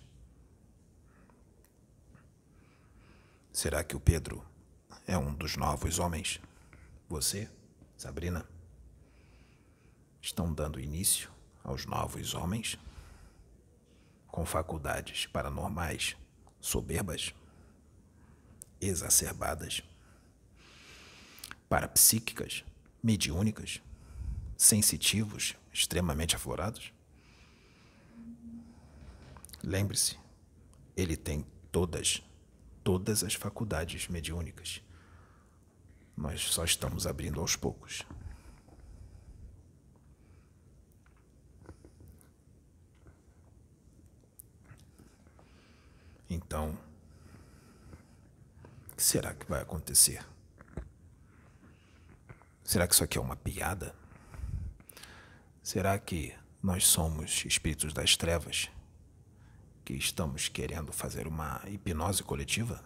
Será que o Pedro é um dos novos homens? Você, Sabrina, estão dando início aos novos homens? com faculdades paranormais soberbas, exacerbadas, parapsíquicas, mediúnicas, sensitivos, extremamente aflorados? Lembre-se, ele tem todas, todas as faculdades mediúnicas. Nós só estamos abrindo aos poucos. Então, o que será que vai acontecer? Será que isso aqui é uma piada? Será que nós somos espíritos das trevas que estamos querendo fazer uma hipnose coletiva?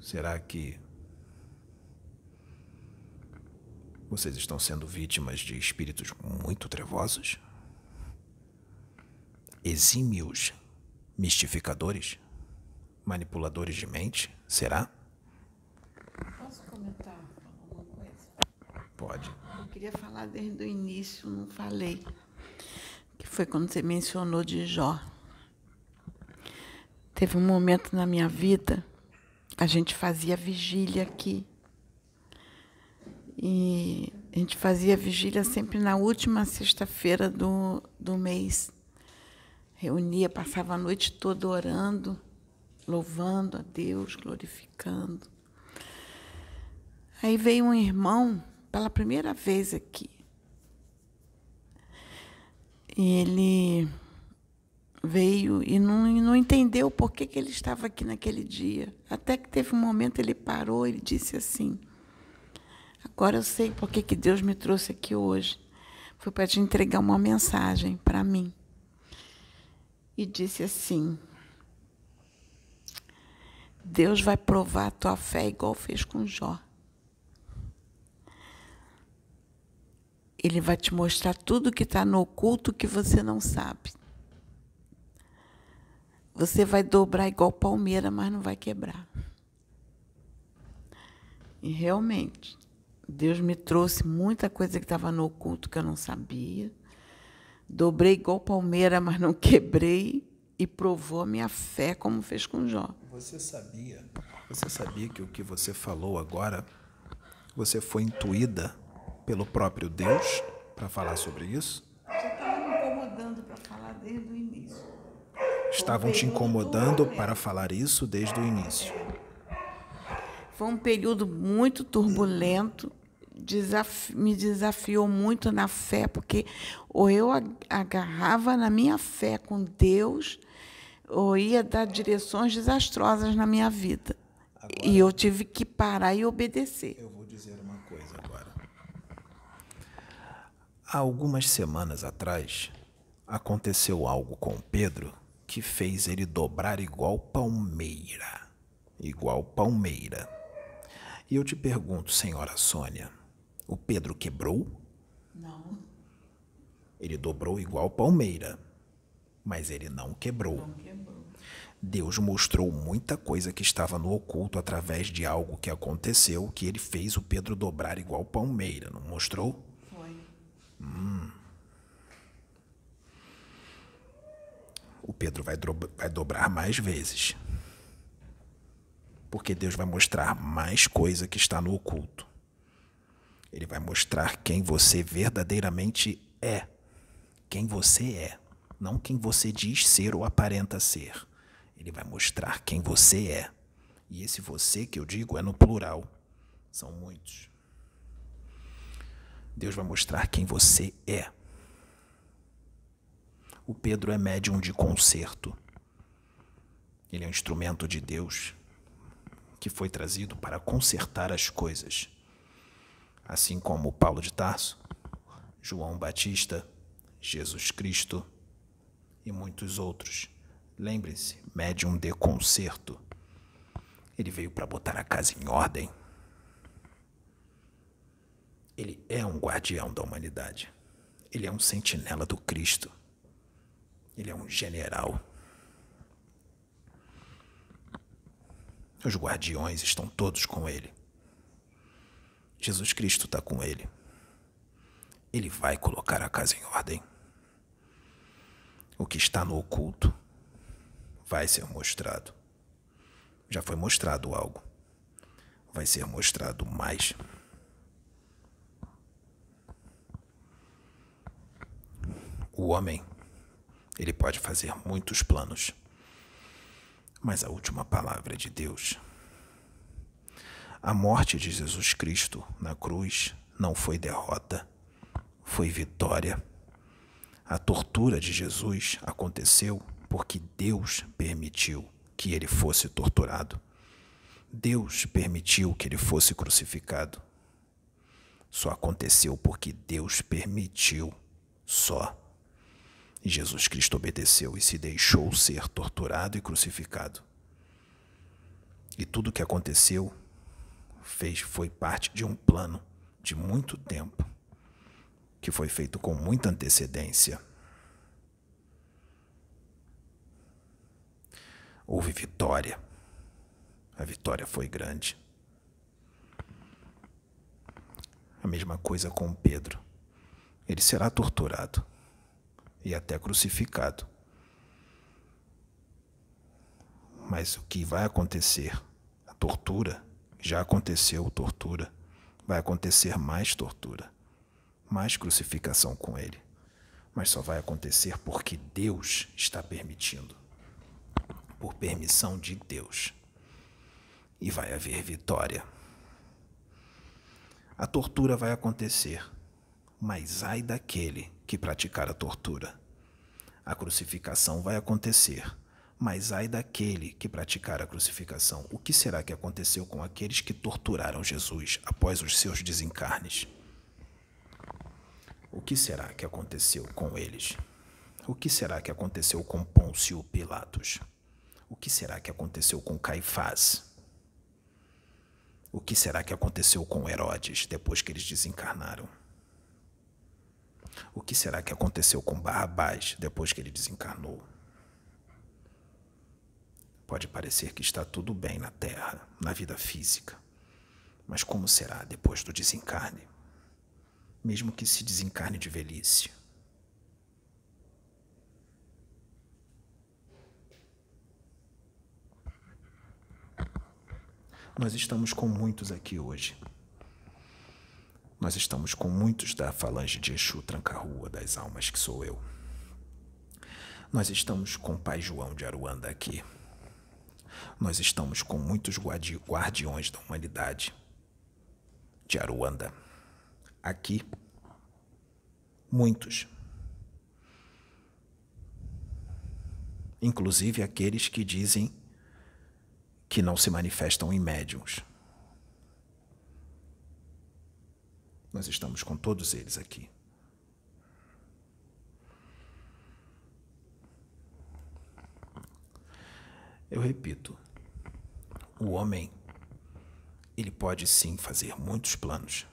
Será que vocês estão sendo vítimas de espíritos muito trevosos? exímios mistificadores? Manipuladores de mente? Será? Posso comentar? Pode. Eu queria falar desde o início, não falei. Que foi quando você mencionou de Jó. Teve um momento na minha vida, a gente fazia vigília aqui. E a gente fazia vigília sempre na última sexta-feira do, do mês reunia, passava a noite toda orando, louvando a Deus, glorificando. Aí veio um irmão pela primeira vez aqui. E ele veio e não, e não entendeu por que, que ele estava aqui naquele dia. Até que teve um momento ele parou e disse assim: Agora eu sei porque que Deus me trouxe aqui hoje. Foi para te entregar uma mensagem para mim. E disse assim: Deus vai provar a tua fé igual fez com Jó. Ele vai te mostrar tudo que está no oculto que você não sabe. Você vai dobrar igual palmeira, mas não vai quebrar. E realmente, Deus me trouxe muita coisa que estava no oculto que eu não sabia. Dobrei igual palmeira, mas não quebrei e provou a minha fé como fez com Jó. Você sabia? Você sabia que o que você falou agora, você foi intuída pelo próprio Deus para falar sobre isso? Já estava me incomodando para falar desde o início. Estavam te incomodando para falar isso desde o início. Foi um período muito turbulento, desaf me desafiou muito na fé, porque ou eu agarrava na minha fé com Deus, ou ia dar direções desastrosas na minha vida. Agora, e eu tive que parar e obedecer. Eu vou dizer uma coisa agora. Há algumas semanas atrás, aconteceu algo com Pedro que fez ele dobrar igual palmeira. Igual palmeira. E eu te pergunto, senhora Sônia, o Pedro quebrou? Não. Ele dobrou igual palmeira, mas ele não quebrou. Não quebrou. Deus mostrou muita coisa que estava no oculto através de algo que aconteceu que ele fez o Pedro dobrar igual palmeira, não mostrou? Foi. Hum. O Pedro vai, vai dobrar mais vezes. Porque Deus vai mostrar mais coisa que está no oculto. Ele vai mostrar quem você verdadeiramente é. Quem você é. Não quem você diz ser ou aparenta ser. Ele vai mostrar quem você é. E esse você que eu digo é no plural. São muitos. Deus vai mostrar quem você é. O Pedro é médium de concerto. Ele é um instrumento de Deus que foi trazido para consertar as coisas. Assim como Paulo de Tarso, João Batista, Jesus Cristo e muitos outros. Lembre-se, médium de concerto. Ele veio para botar a casa em ordem. Ele é um guardião da humanidade. Ele é um sentinela do Cristo. Ele é um general. Os guardiões estão todos com ele. Jesus Cristo está com ele. Ele vai colocar a casa em ordem. O que está no oculto vai ser mostrado. Já foi mostrado algo. Vai ser mostrado mais. O homem, ele pode fazer muitos planos, mas a última palavra é de Deus. A morte de Jesus Cristo na cruz não foi derrota, foi vitória. A tortura de Jesus aconteceu porque Deus permitiu que ele fosse torturado. Deus permitiu que ele fosse crucificado. Só aconteceu porque Deus permitiu. Só. Jesus Cristo obedeceu e se deixou ser torturado e crucificado. E tudo o que aconteceu fez foi parte de um plano de muito tempo que foi feito com muita antecedência. houve vitória. A vitória foi grande. A mesma coisa com Pedro. Ele será torturado e até crucificado. Mas o que vai acontecer? A tortura já aconteceu tortura. Vai acontecer mais tortura, mais crucificação com ele. Mas só vai acontecer porque Deus está permitindo por permissão de Deus. E vai haver vitória. A tortura vai acontecer, mas ai daquele que praticar a tortura. A crucificação vai acontecer, Mas ai daquele que praticar a crucificação. O que será que aconteceu com aqueles que torturaram Jesus após os seus desencarnes? O que será que aconteceu com eles? O que será que aconteceu com Pôncio Pilatos? O que será que aconteceu com Caifás? O que será que aconteceu com Herodes depois que eles desencarnaram? O que será que aconteceu com Barrabás depois que ele desencarnou? Pode parecer que está tudo bem na Terra, na vida física. Mas como será depois do desencarne? Mesmo que se desencarne de velhice. Nós estamos com muitos aqui hoje. Nós estamos com muitos da falange de Exu Tranca-Rua das Almas, que sou eu. Nós estamos com o Pai João de Aruanda aqui. Nós estamos com muitos guardi guardiões da humanidade de Aruanda aqui. Muitos. Inclusive aqueles que dizem que não se manifestam em médiums. Nós estamos com todos eles aqui. Eu repito, o homem, ele pode sim fazer muitos planos,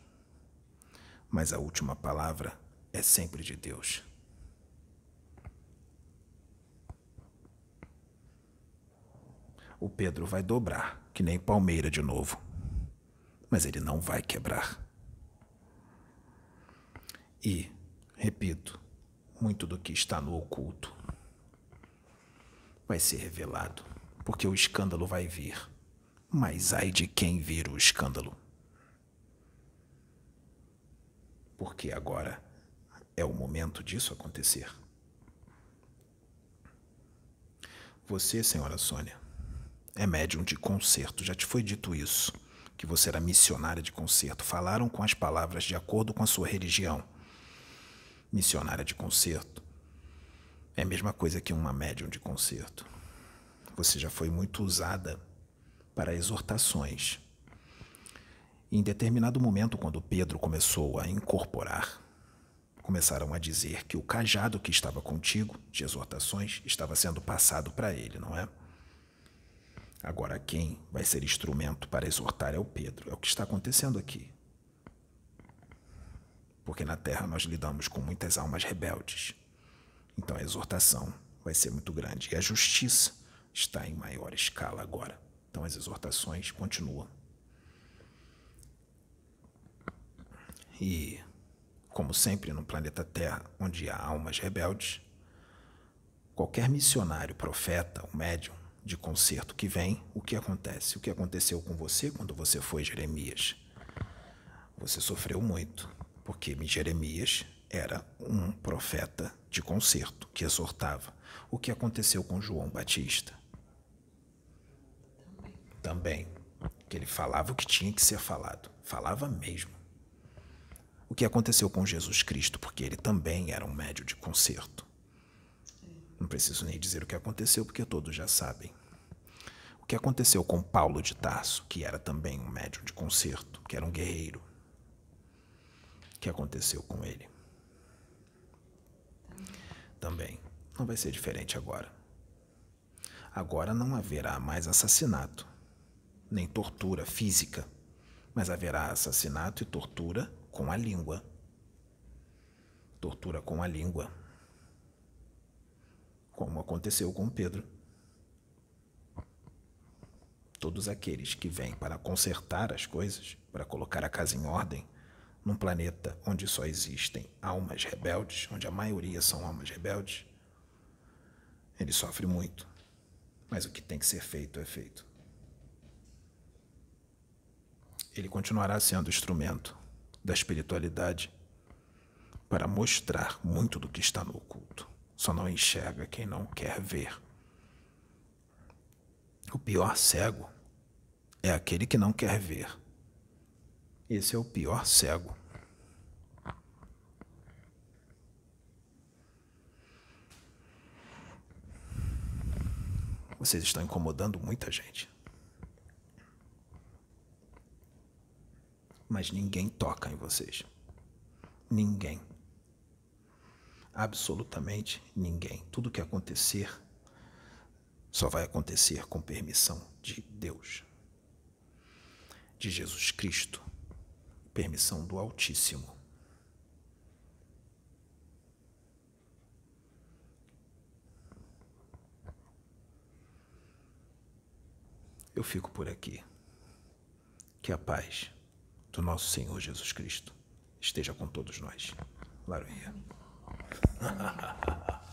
mas a última palavra é sempre de Deus. o Pedro vai dobrar, que nem palmeira de novo. Mas ele não vai quebrar. E, repito, muito do que está no oculto vai ser revelado, porque o escândalo vai vir. Mas ai de quem vir o escândalo. Porque agora é o momento disso acontecer. Você, senhora Sônia, é médium de concerto. Já te foi dito isso, que você era missionária de concerto. Falaram com as palavras de acordo com a sua religião. Missionária de concerto é a mesma coisa que uma médium de concerto. Você já foi muito usada para exortações. em determinado momento, quando Pedro começou a incorporar, começaram a dizer que o cajado que estava contigo, de exortações, estava sendo passado para ele, não é? Agora, quem vai ser instrumento para exortar é o Pedro. É o que está acontecendo aqui. Porque na Terra nós lidamos com muitas almas rebeldes. Então a exortação vai ser muito grande. E a justiça está em maior escala agora. Então as exortações continuam. E, como sempre no planeta Terra, onde há almas rebeldes, qualquer missionário, profeta, ou médium, de conserto que vem, o que acontece? O que aconteceu com você quando você foi Jeremias? Você sofreu muito, porque Jeremias era um profeta de conserto que exortava. O que aconteceu com João Batista? Também. Que ele falava o que tinha que ser falado. Falava mesmo. O que aconteceu com Jesus Cristo? Porque ele também era um médio de conserto. Não preciso nem dizer o que aconteceu, porque todos já sabem. O que aconteceu com Paulo de Tarso, que era também um médium de concerto, que era um guerreiro? Que aconteceu com ele? Também não vai ser diferente agora. Agora não haverá mais assassinato, nem tortura física, mas haverá assassinato e tortura com a língua. Tortura com a língua como aconteceu com Pedro. Todos aqueles que vêm para consertar as coisas, para colocar a casa em ordem, num planeta onde só existem almas rebeldes, onde a maioria são almas rebeldes, ele sofre muito. Mas o que tem que ser feito é feito. Ele continuará sendo instrumento da espiritualidade para mostrar muito do que está no oculto. Só não enxerga quem não quer ver. O pior cego é aquele que não quer ver. Esse é o pior cego. Vocês estão incomodando muita gente. Mas ninguém toca em vocês. Ninguém. Absolutamente ninguém. Tudo que acontecer só vai acontecer com permissão de Deus, de Jesus Cristo, permissão do Altíssimo. Eu fico por aqui. Que a paz do nosso Senhor Jesus Cristo esteja com todos nós. Laroia.